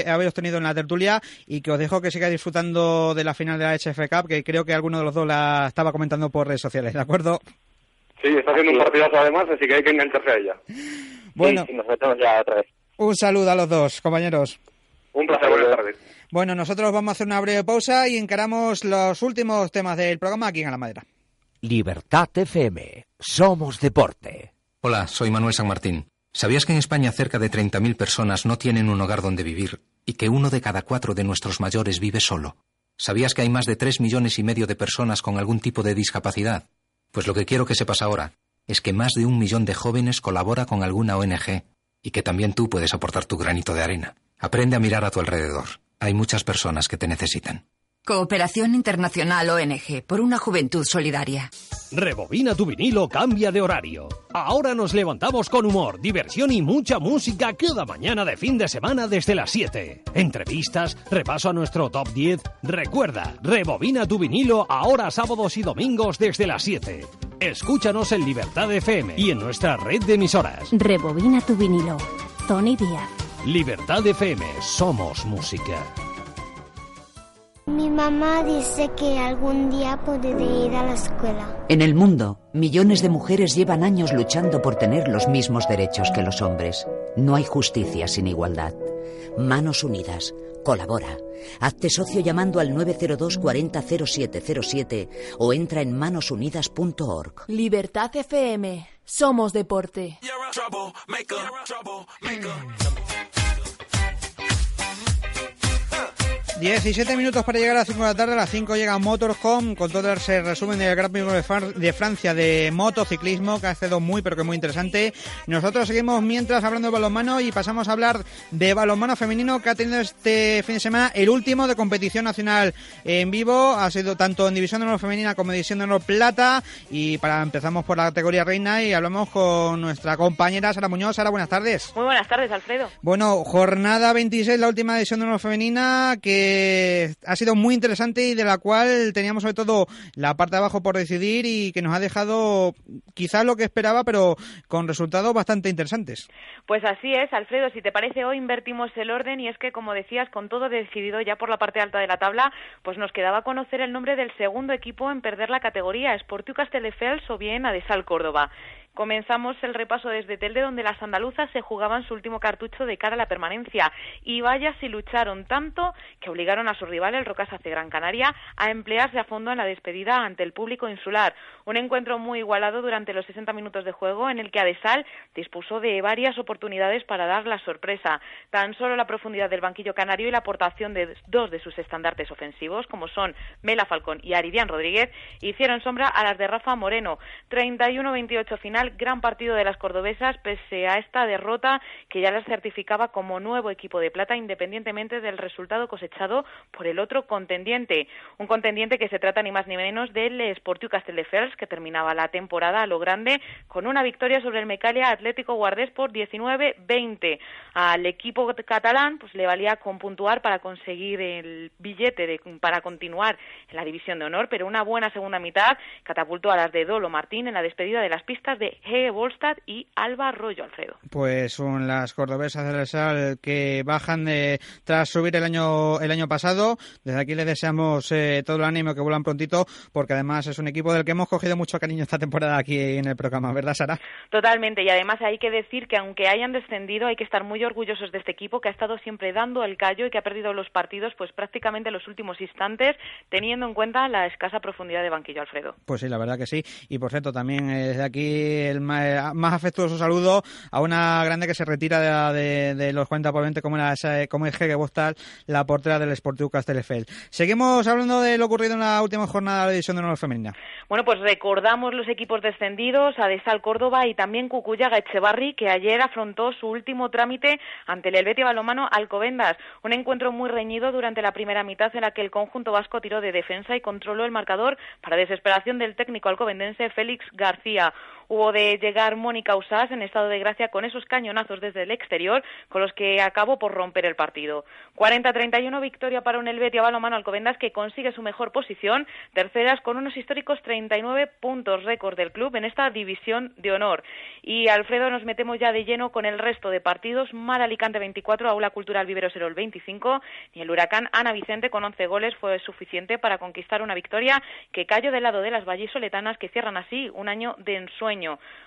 haberos tenido en la tertulia y que os dejo que sigáis disfrutando de la final de la HF Cup, que creo que alguno de los dos la estaba comentando por redes sociales, ¿de acuerdo? Sí, está haciendo un partidazo además, así que hay que engancharse a ella. Bueno, nos metemos ya otra vez. Un saludo a los dos, compañeros. Un placer, buenas tardes. Bueno, nosotros vamos a hacer una breve pausa y encaramos los últimos temas del programa aquí en La Madera. Libertad FM. Somos deporte. Hola, soy Manuel San Martín. ¿Sabías que en España cerca de 30.000 personas no tienen un hogar donde vivir y que uno de cada cuatro de nuestros mayores vive solo? ¿Sabías que hay más de 3 millones y medio de personas con algún tipo de discapacidad? Pues lo que quiero que sepas ahora es que más de un millón de jóvenes colabora con alguna ONG y que también tú puedes aportar tu granito de arena. Aprende a mirar a tu alrededor. Hay muchas personas que te necesitan. Cooperación Internacional ONG por una juventud solidaria. Rebobina tu vinilo, cambia de horario. Ahora nos levantamos con humor, diversión y mucha música cada mañana de fin de semana desde las 7. Entrevistas, repaso a nuestro top 10. Recuerda, rebobina tu vinilo ahora sábados y domingos desde las 7. Escúchanos en Libertad FM y en nuestra red de emisoras. Rebobina tu vinilo. Tony Díaz. Libertad FM, somos música. Mi mamá dice que algún día podré ir a la escuela. En el mundo, millones de mujeres llevan años luchando por tener los mismos derechos que los hombres. No hay justicia sin igualdad. Manos Unidas. Colabora. Hazte socio llamando al 902 40 0707 o entra en manosunidas.org. Libertad FM. Somos deporte. 17 minutos para llegar a las 5 de la tarde, a las 5 llega Motorhome con todo ese resumen del Gran Premio de, Francia de motociclismo que ha sido muy pero que muy interesante. Nosotros seguimos mientras hablando de balonmano y pasamos a hablar de balonmano femenino que ha tenido este fin de semana el último de competición nacional en vivo. Ha sido tanto en División de Honor Femenina como en División de Honor Plata y para empezamos por la categoría reina y hablamos con nuestra compañera Sara Muñoz. Sara, buenas tardes. Muy buenas tardes, Alfredo. Bueno, jornada 26, la última División de Honor Femenina que ha sido muy interesante y de la cual teníamos sobre todo la parte de abajo por decidir y que nos ha dejado quizás lo que esperaba, pero con resultados bastante interesantes. Pues así es, Alfredo. Si te parece, hoy invertimos el orden y es que, como decías, con todo decidido ya por la parte alta de la tabla, pues nos quedaba conocer el nombre del segundo equipo en perder la categoría, Sportiu Castelldefels o bien Adesal Córdoba. Comenzamos el repaso desde Telde, donde las andaluzas se jugaban su último cartucho de cara a la permanencia. Y vaya si lucharon tanto que obligaron a su rival, el Rocas hace Gran Canaria, a emplearse a fondo en la despedida ante el público insular. Un encuentro muy igualado durante los 60 minutos de juego, en el que Adesal dispuso de varias oportunidades para dar la sorpresa. Tan solo la profundidad del banquillo canario y la aportación de dos de sus estandartes ofensivos, como son Mela Falcón y Aridian Rodríguez, hicieron sombra a las de Rafa Moreno. 31-28 final gran partido de las cordobesas pese a esta derrota que ya las certificaba como nuevo equipo de plata independientemente del resultado cosechado por el otro contendiente. Un contendiente que se trata ni más ni menos del Sportiu Castelldefels que terminaba la temporada a lo grande con una victoria sobre el Mecalia Atlético Guardés por 19-20. Al equipo catalán pues le valía con puntuar para conseguir el billete de, para continuar en la división de honor, pero una buena segunda mitad catapultó a las de Dolo Martín en la despedida de las pistas de Volstad y Alba Arroyo, Alfredo. Pues son las cordobesas del Sal que bajan de, tras subir el año el año pasado. Desde aquí les deseamos eh, todo el ánimo que vuelan prontito, porque además es un equipo del que hemos cogido mucho cariño esta temporada aquí en el programa, ¿verdad, Sara? Totalmente, y además hay que decir que aunque hayan descendido, hay que estar muy orgullosos de este equipo que ha estado siempre dando el callo y que ha perdido los partidos pues prácticamente los últimos instantes, teniendo en cuenta la escasa profundidad de banquillo, Alfredo. Pues sí, la verdad que sí. Y por cierto, también desde aquí el más, afectuoso saludo a una grande que se retira de, los 40 por 20 como, como es Hege Bostal, la portera del Sportiu Castelldefels. Seguimos hablando de lo ocurrido en la última jornada de la división de honor femenina. Bueno, pues recordamos los equipos descendidos, Adesal Córdoba y también Cucuyaga Echevarri, que ayer afrontó su último trámite ante el Helvetia Balomano Alcobendas. Un encuentro muy reñido durante la primera mitad en la que el conjunto vasco tiró de defensa y controló el marcador para desesperación del técnico alcobendense Félix García. Hubo de llegar Mónica Usás en estado de gracia con esos cañonazos desde el exterior, con los que acabó por romper el partido. 40-31 victoria para un Helvetia Balomano Alcobendas que consigue su mejor posición, terceras con unos históricos 39 puntos récord del club en esta división de honor. Y Alfredo nos metemos ya de lleno con el resto de partidos. Mar Alicante 24, Aula Cultural Vivero el 25 y el Huracán Ana Vicente con 11 goles fue suficiente para conquistar una victoria que cayó del lado de las vallisoletanas que cierran así un año de ensueño.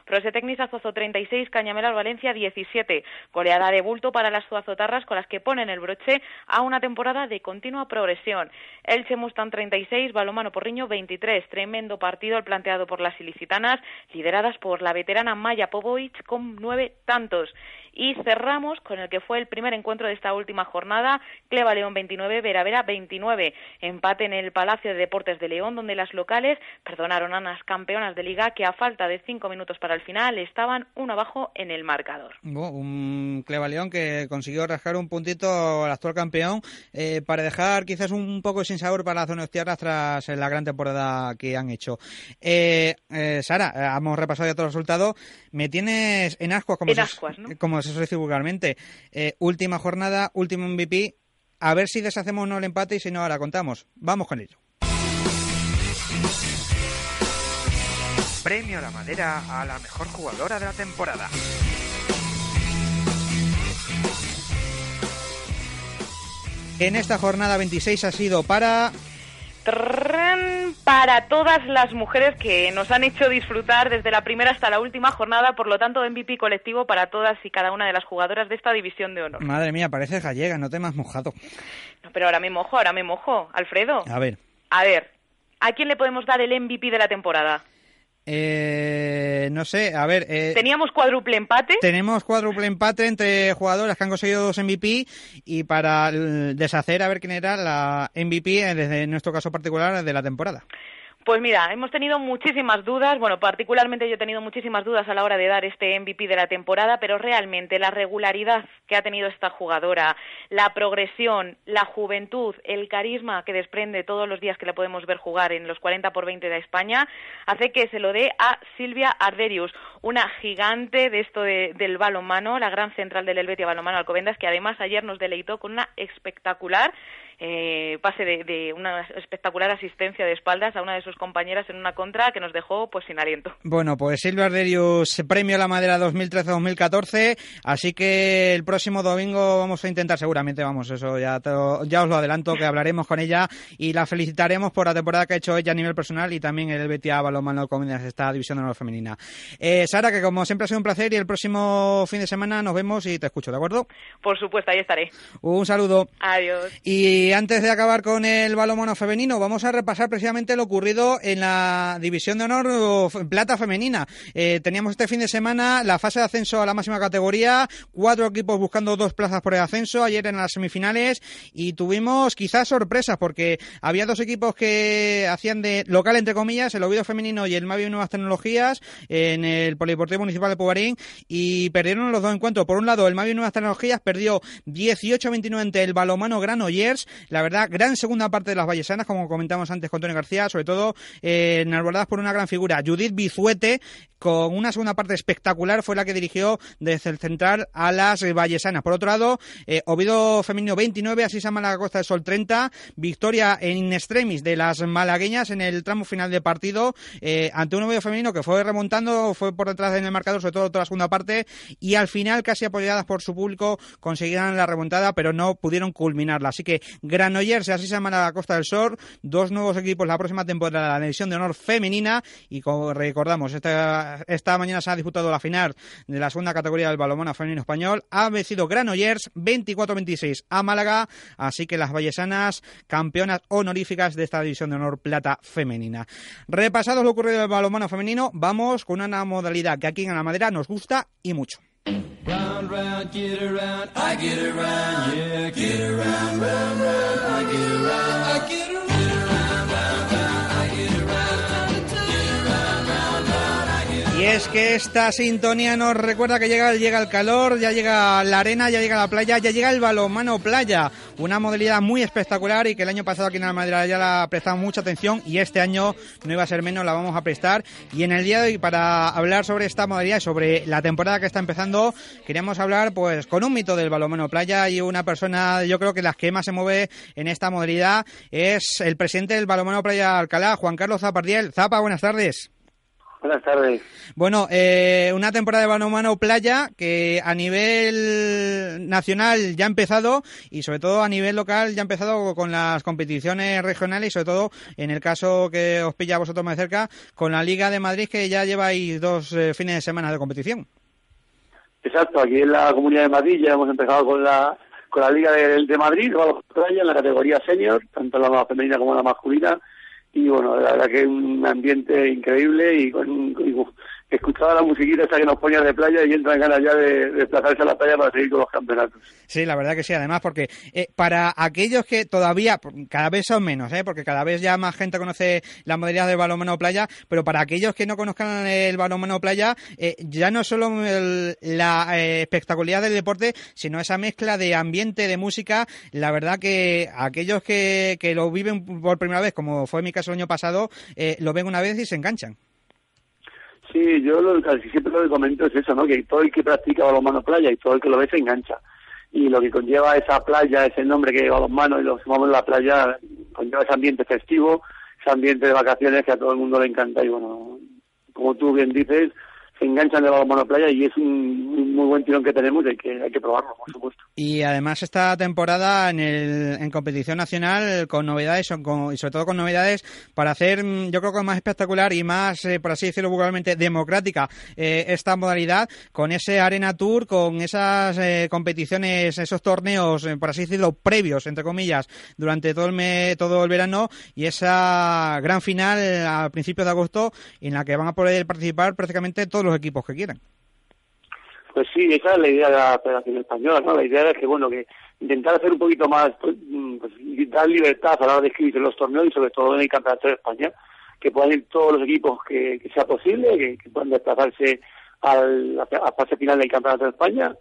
Prosetecnis Azozo 36, Cañamelas Valencia 17. Goleada de bulto para las Zuazotarras con las que ponen el broche a una temporada de continua progresión. Elche Mustang 36, Balomano Porriño 23. Tremendo partido el planteado por las ilicitanas, lideradas por la veterana Maya Popovic con nueve tantos. Y cerramos con el que fue el primer encuentro de esta última jornada, Cleva León 29, Vera Vera 29. Empate en el Palacio de Deportes de León, donde las locales perdonaron a las campeonas de liga que a falta de cinco minutos para el final estaban uno abajo en el marcador. un Cleva León que consiguió rascar un puntito al actual campeón eh, para dejar quizás un poco sin sabor para la zona de tierras tras la gran temporada que han hecho. Eh, eh, Sara, hemos repasado ya todos los resultados. Me tienes en ascuas, como, como se suele decir vulgarmente. última jornada, último MVP. A ver si deshacemos no el empate y si no, ahora contamos. Vamos con ello. Premio La Madera a la mejor jugadora de la temporada. En esta jornada 26 ha sido para para todas las mujeres que nos han hecho disfrutar desde la primera hasta la última jornada, por lo tanto MVP colectivo para todas y cada una de las jugadoras de esta división de honor. Madre mía, parece gallega, no te me has mojado. No, pero ahora me mojo, ahora me mojo. Alfredo. A ver. A ver, ¿a quién le podemos dar el MVP de la temporada? Eh, Eh, no sé, a ver. Eh, Teníamos cuádruple empate. Tenemos cuádruple empate entre jugadores que han conseguido dos MVP y para deshacer a ver quién era la MVP desde nuestro caso particular de la temporada. Pues mira, hemos tenido muchísimas dudas, bueno, particularmente yo he tenido muchísimas dudas a la hora de dar este MVP de la temporada, pero realmente la regularidad que ha tenido esta jugadora, la progresión, la juventud, el carisma que desprende todos los días que la podemos ver jugar en los 40 por 20 de España, hace que se lo dé a Silvia Arderius, una gigante de esto del balonmano, la gran central del Helvetia Balonmano Alcobendas, que además ayer nos deleitó con una espectacular eh, pase de, una espectacular asistencia de espaldas a una de sus compañeras en una contra que nos dejó pues sin aliento. Bueno, pues Silvia Arderius premio a la madera 2013-2014, así que el próximo domingo vamos a intentar seguramente, vamos, eso ya, ya os lo adelanto, que hablaremos con ella y la felicitaremos por la temporada que ha hecho ella a nivel personal y también el Betia Balonmano de esta división de honor femenina. Eh, Sara, que como siempre ha sido un placer y el próximo fin de semana nos vemos y te escucho, ¿de acuerdo? Por supuesto, ahí estaré. Un saludo. Adiós. Y antes de acabar con el balonmano femenino, vamos a repasar precisamente lo ocurrido en la división de honor plata femenina. Eh, teníamos este fin de semana la fase de ascenso a la máxima categoría, cuatro equipos buscando dos plazas por el ascenso, ayer en las semifinales, y tuvimos quizás sorpresas porque había dos equipos que hacían de local, entre comillas, el Oviedo femenino y el Mavi Nuevas Tecnologías en el Polideportivo Municipal de Pubarín, y perdieron los dos encuentros. Por un lado, el Mavi Nuevas Tecnologías perdió 18-29 ante el balomano Granollers, la verdad, gran segunda parte de las Vallesanas, como comentamos antes con Tony García, sobre todo eh, enarboladas por una gran figura. Judith Bizuete, con una segunda parte espectacular, fue la que dirigió desde el central a las Vallesanas. Por otro lado, eh, Femenino 29, así se llama la Costa del Sol 30, victoria en extremis de las malagueñas en el tramo final de partido eh, ante un Ovido Femenino que fue remontando, fue por detrás en el marcador, sobre todo toda la segunda parte, y al final, casi apoyadas por su público, consiguieron la remontada, pero no pudieron culminarla. Así que Granollers, así se llama la Costa del Sol, dos nuevos equipos la próxima temporada de la división de honor femenina y como recordamos, esta, esta mañana se ha disputado la final de la segunda categoría del balonmano femenino español, ha vencido Granollers 24-26 a Málaga, así que las vallesanas campeonas honoríficas de esta división de honor plata femenina. Repasados lo ocurrido del balonmano femenino, vamos con una modalidad que aquí en la madera nos gusta y mucho. Round, round, get around, I get around, yeah, get around, round, round, I get around, I get around. Es que esta sintonía nos recuerda que llega, el calor, ya llega la arena, ya llega la playa, ya llega el balonmano playa. Una modalidad muy espectacular y que el año pasado aquí en Madera ya la prestamos mucha atención y este año no iba a ser menos, la vamos a prestar. Y en el día de hoy, para hablar sobre esta modalidad y sobre la temporada que está empezando, queríamos hablar pues con un mito del balonmano playa y una persona, yo creo que las que más se mueve en esta modalidad es el presidente del balonmano playa Alcalá, Juan Carlos Zapardiel. Zapa, buenas tardes. Buenas tardes. Bueno, eh, una temporada de balonmano playa que a nivel nacional ya ha empezado y sobre todo a nivel local ya ha empezado con las competiciones regionales y sobre todo en el caso que os pilla a vosotros más cerca con la Liga de Madrid que ya lleváis dos eh, fines de semana de competición. Exacto, aquí en la Comunidad de Madrid ya hemos empezado con la con la Liga de, de Madrid, playa en la categoría senior, tanto la femenina como la masculina y bueno, la verdad que es un ambiente increíble y con, escuchaba la musiquita esa que nos ponían de playa y entran ganas ya de, desplazarse a la playa para seguir con los campeonatos. Sí, la verdad que sí, además porque eh, para aquellos que todavía, cada vez son menos, ¿eh? porque cada vez ya más gente conoce la modalidad de balonmano playa, pero para aquellos que no conozcan el balonmano playa, eh, ya no solo la eh, espectacularidad del deporte, sino esa mezcla de ambiente, de música, la verdad que aquellos que, que lo viven por primera vez, como fue mi caso el año pasado, lo ven una vez y se enganchan. Sí, yo lo, casi siempre lo que comento es eso, ¿no? Que todo el que practica balonmano playa y todo el que lo ve se engancha. Y lo que conlleva esa playa, ese nombre que lleva balonmano y lo sumamos en la playa, conlleva ese ambiente festivo, ese ambiente de vacaciones que a todo el mundo le encanta. Y bueno, como tú bien dices, se enganchan de balonmano playa y es un, muy buen tirón que tenemos y hay que, hay que probarlo, por supuesto. Y además esta temporada en, el, en competición nacional con novedades y sobre todo con novedades para hacer, mm, yo creo que más espectacular y más, eh, por así decirlo vulgarmente, democrática eh, esta modalidad con ese Arena Tour, con esas eh, competiciones, esos torneos, por así decirlo, previos, entre comillas, durante todo el, todo el verano y esa gran final a principios de agosto en la que van a poder participar prácticamente todos los equipos que quieran. Pues sí, esa es la idea de la Federación Española, ¿no? La idea es que, bueno, que intentar hacer un poquito más, pues, mm, pues dar libertad a la hora de escribir los torneos y sobre todo en el Campeonato de España, que puedan ir todos los equipos que, sea posible, que, puedan desplazarse al, a fase final del Campeonato de España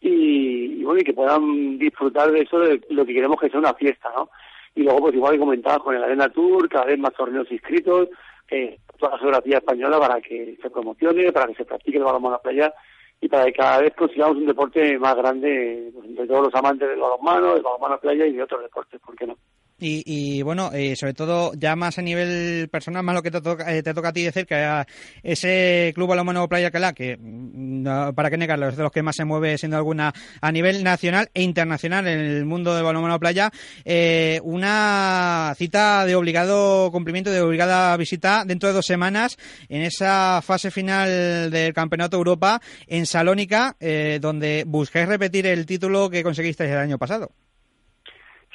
y, bueno, y que puedan disfrutar de eso, de lo que queremos que sea una fiesta, ¿no? Y luego, pues igual que comentaba con el Arena Tour, cada vez más torneos inscritos, eh, toda la geografía española para que se promocione, para que se practique el balonmano a la playa y para que cada vez consigamos un deporte más grande pues, entre todos los amantes del balonmano, del balonmano a playa y de otros deportes, ¿por qué no? Y, bueno, eh, sobre todo ya más a nivel personal, más lo que te toca, eh, a ti decir, que ese Club Balonmano Playa Calá, que mm, para qué negarlo, es de los que más se mueve siendo alguna a nivel nacional e internacional en el mundo del balonmano playa, eh, una cita de obligado cumplimiento, de obligada visita dentro de dos semanas en esa fase final del Campeonato Europa en Salónica, donde buscáis repetir el título que conseguisteis el año pasado.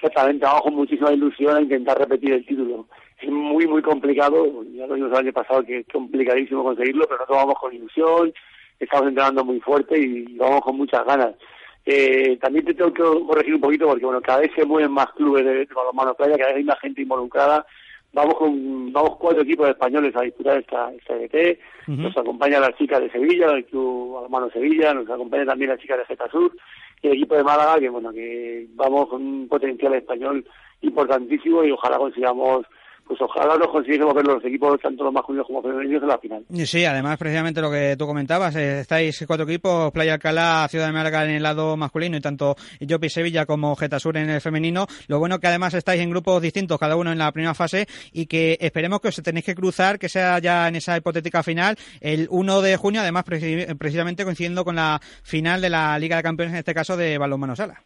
Exactamente, vamos con muchísima ilusión a intentar repetir el título. Es muy, muy complicado, ya lo vimos el año pasado que es complicadísimo conseguirlo, pero nosotros vamos con ilusión, estamos entrenando muy fuerte y vamos con muchas ganas. Eh, también te tengo que corregir un poquito porque bueno, cada vez se mueven más clubes de, balonmano playa, cada vez hay más gente involucrada. Vamos con vamos cuatro equipos españoles a disputar esta, esta ET. Nos acompaña la chica de Sevilla, el Club Balonmano Sevilla, nos acompaña también la chica de Geta Sur el equipo de Málaga, que bueno, que vamos con un potencial español importantísimo y ojalá consigamos pues ojalá nos consiguiésemos ver los equipos, tanto los masculinos como femeninos, en la final. Sí, además, precisamente lo que tú comentabas, eh, estáis cuatro equipos, Playa Alcalá, Ciudad de Málaga en el lado masculino y tanto Yopi Sevilla como Getasur en el femenino. Lo bueno que además estáis en grupos distintos, cada uno en la primera fase, y que esperemos que os tenéis que cruzar, que sea ya en esa hipotética final, el 1 de junio, además precisamente coincidiendo con la final de la Liga de Campeones, en este caso de Balonmano Sala.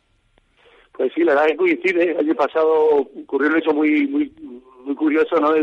Pues sí, la verdad es que coincide. El año pasado ocurrió un hecho muy, muy muy curioso, ¿no?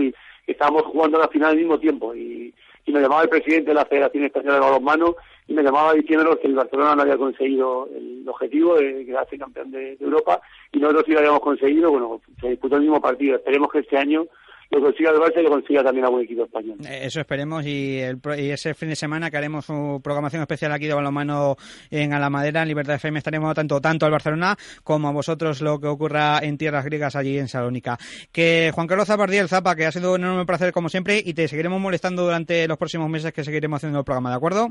Estábamos jugando la final al mismo tiempo y, y me llamaba el presidente de la Federación Española de Balonmano y me llamaba diciéndonos que el Barcelona no había conseguido el objetivo de quedarse campeón de, de Europa y nosotros sí lo habíamos conseguido, bueno, se disputó el mismo partido. Esperemos que este año lo consiga el Barça y lo consiga también a buen equipo español. Eh, eso esperemos y, el, y ese fin de semana que haremos su programación especial aquí de balonmano en Alamadera, en Libertad FM, estaremos tanto tanto al Barcelona como a vosotros lo que ocurra en tierras griegas allí en Salónica. Que Juan Carlos Zapardiel Zapa, que ha sido un enorme placer como siempre y te seguiremos molestando durante los próximos meses que seguiremos haciendo el programa, ¿de acuerdo?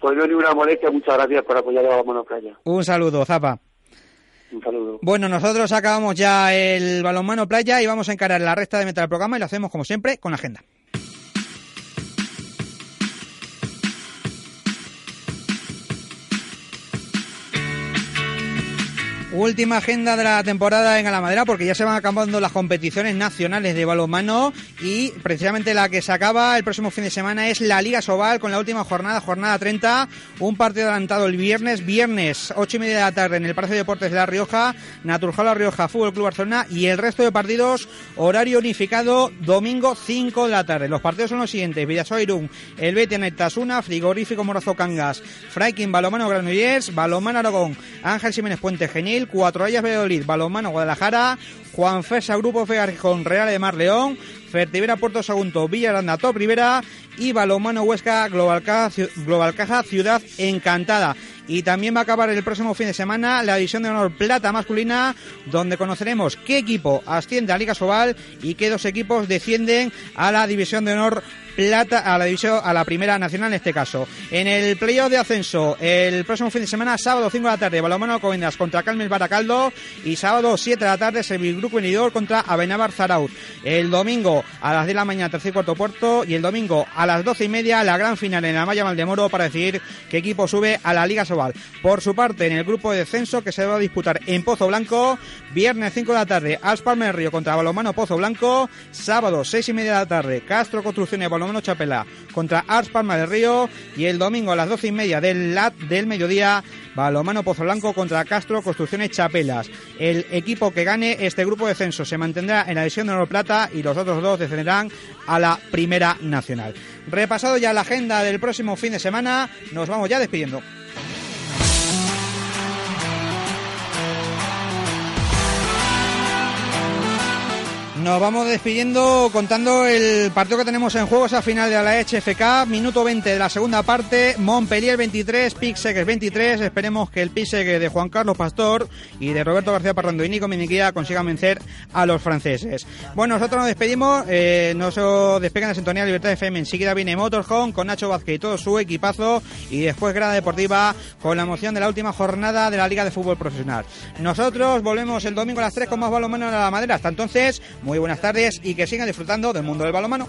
Pues no ninguna molestia, muchas gracias por apoyar a Balonmano Playa. Un saludo, Zapa. Un saludo. Bueno, nosotros acabamos ya el balonmano playa y vamos a encarar la recta de meta del programa y lo hacemos como siempre con la agenda. Última agenda de la temporada en Alamadera porque ya se van acabando las competiciones nacionales de balonmano y precisamente la que se acaba el próximo fin de semana es la Liga Sobal con la última jornada, jornada 30, un partido adelantado el viernes, viernes 8 y media de la tarde en el Palacio de Deportes de La Rioja, Naturjal La Rioja, Fútbol Club Barcelona y el resto de partidos horario unificado domingo 5 de la tarde. Los partidos son los siguientes, Villasoirún, El Betia Tasuna, Frigorífico Morazo Cangas, Fraikin Balomano Granollers, Balomano Aragón, Ángel Jiménez Puente Genil, Cuatro. Ayas Valladolid, Balonmano Guadalajara, Juan Fesa Grupo con Real de Mar León, Fertivera Puerto Sagunto, Villaranda Top Rivera. Y Balonmano Huesca Global Caja Ciudad Encantada. Y también va a acabar el próximo fin de semana la división de honor plata masculina, donde conoceremos qué equipo asciende a Liga Sobal y qué dos equipos descienden a la división de honor plata a la división a la primera nacional en este caso. En el playoff de ascenso, el próximo fin de semana, sábado 5 de la tarde, Balomano Covendas contra Calmes Baracaldo y sábado 7 de la tarde, Grupo Venidor contra Avenabar Zaraut. El domingo a las 10 de la mañana, tercer y cuarto puerto y el domingo a las 12 y media, la gran final en la Malla Maldemoro para decidir qué equipo sube a la Liga Sobal. Por su parte, en el grupo de descenso que se va a disputar en Pozo Blanco, viernes 5 de la tarde, Aspalmer Río contra Balomano Pozo Blanco, sábado 6 y media de la tarde, Castro Construcciones Balomano Balomano Chapela contra Ars Palma del Río y el domingo a las doce y media del LAT del mediodía Balomano Pozo Blanco contra Castro Construcciones Chapelas. El equipo que gane este grupo de censo se mantendrá en la división de Oro Plata y los otros dos descenderán a la Primera Nacional. Repasado ya la agenda del próximo fin de semana, nos vamos ya despidiendo. Nos vamos despidiendo contando el partido que tenemos en juego, esa final de la HFK, minuto 20 de la segunda parte, Montpellier 23, Pixegues 23, esperemos que el Pixegue de Juan Carlos Pastor y de Roberto García Parrando y Nico Miniquía consigan vencer a los franceses. Bueno, nosotros nos despedimos, eh, nos despegan de Sintonía Libertad FM, enseguida viene Motorhome con Nacho Vázquez y todo su equipazo y después Grada Deportiva con la emoción de la última jornada de la Liga de Fútbol Profesional. Nosotros volvemos el domingo a las 3 con más balonmano en la madera. Hasta entonces, muy buenas tardes y que sigan disfrutando del mundo del balonmano.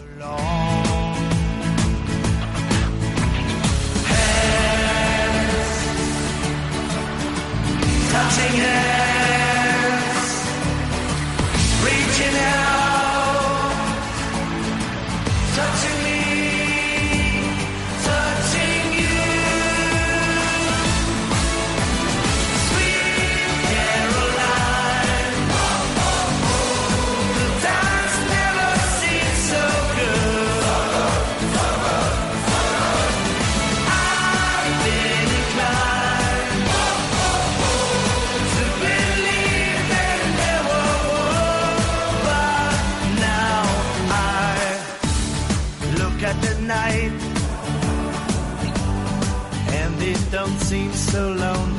Don't seem so lonely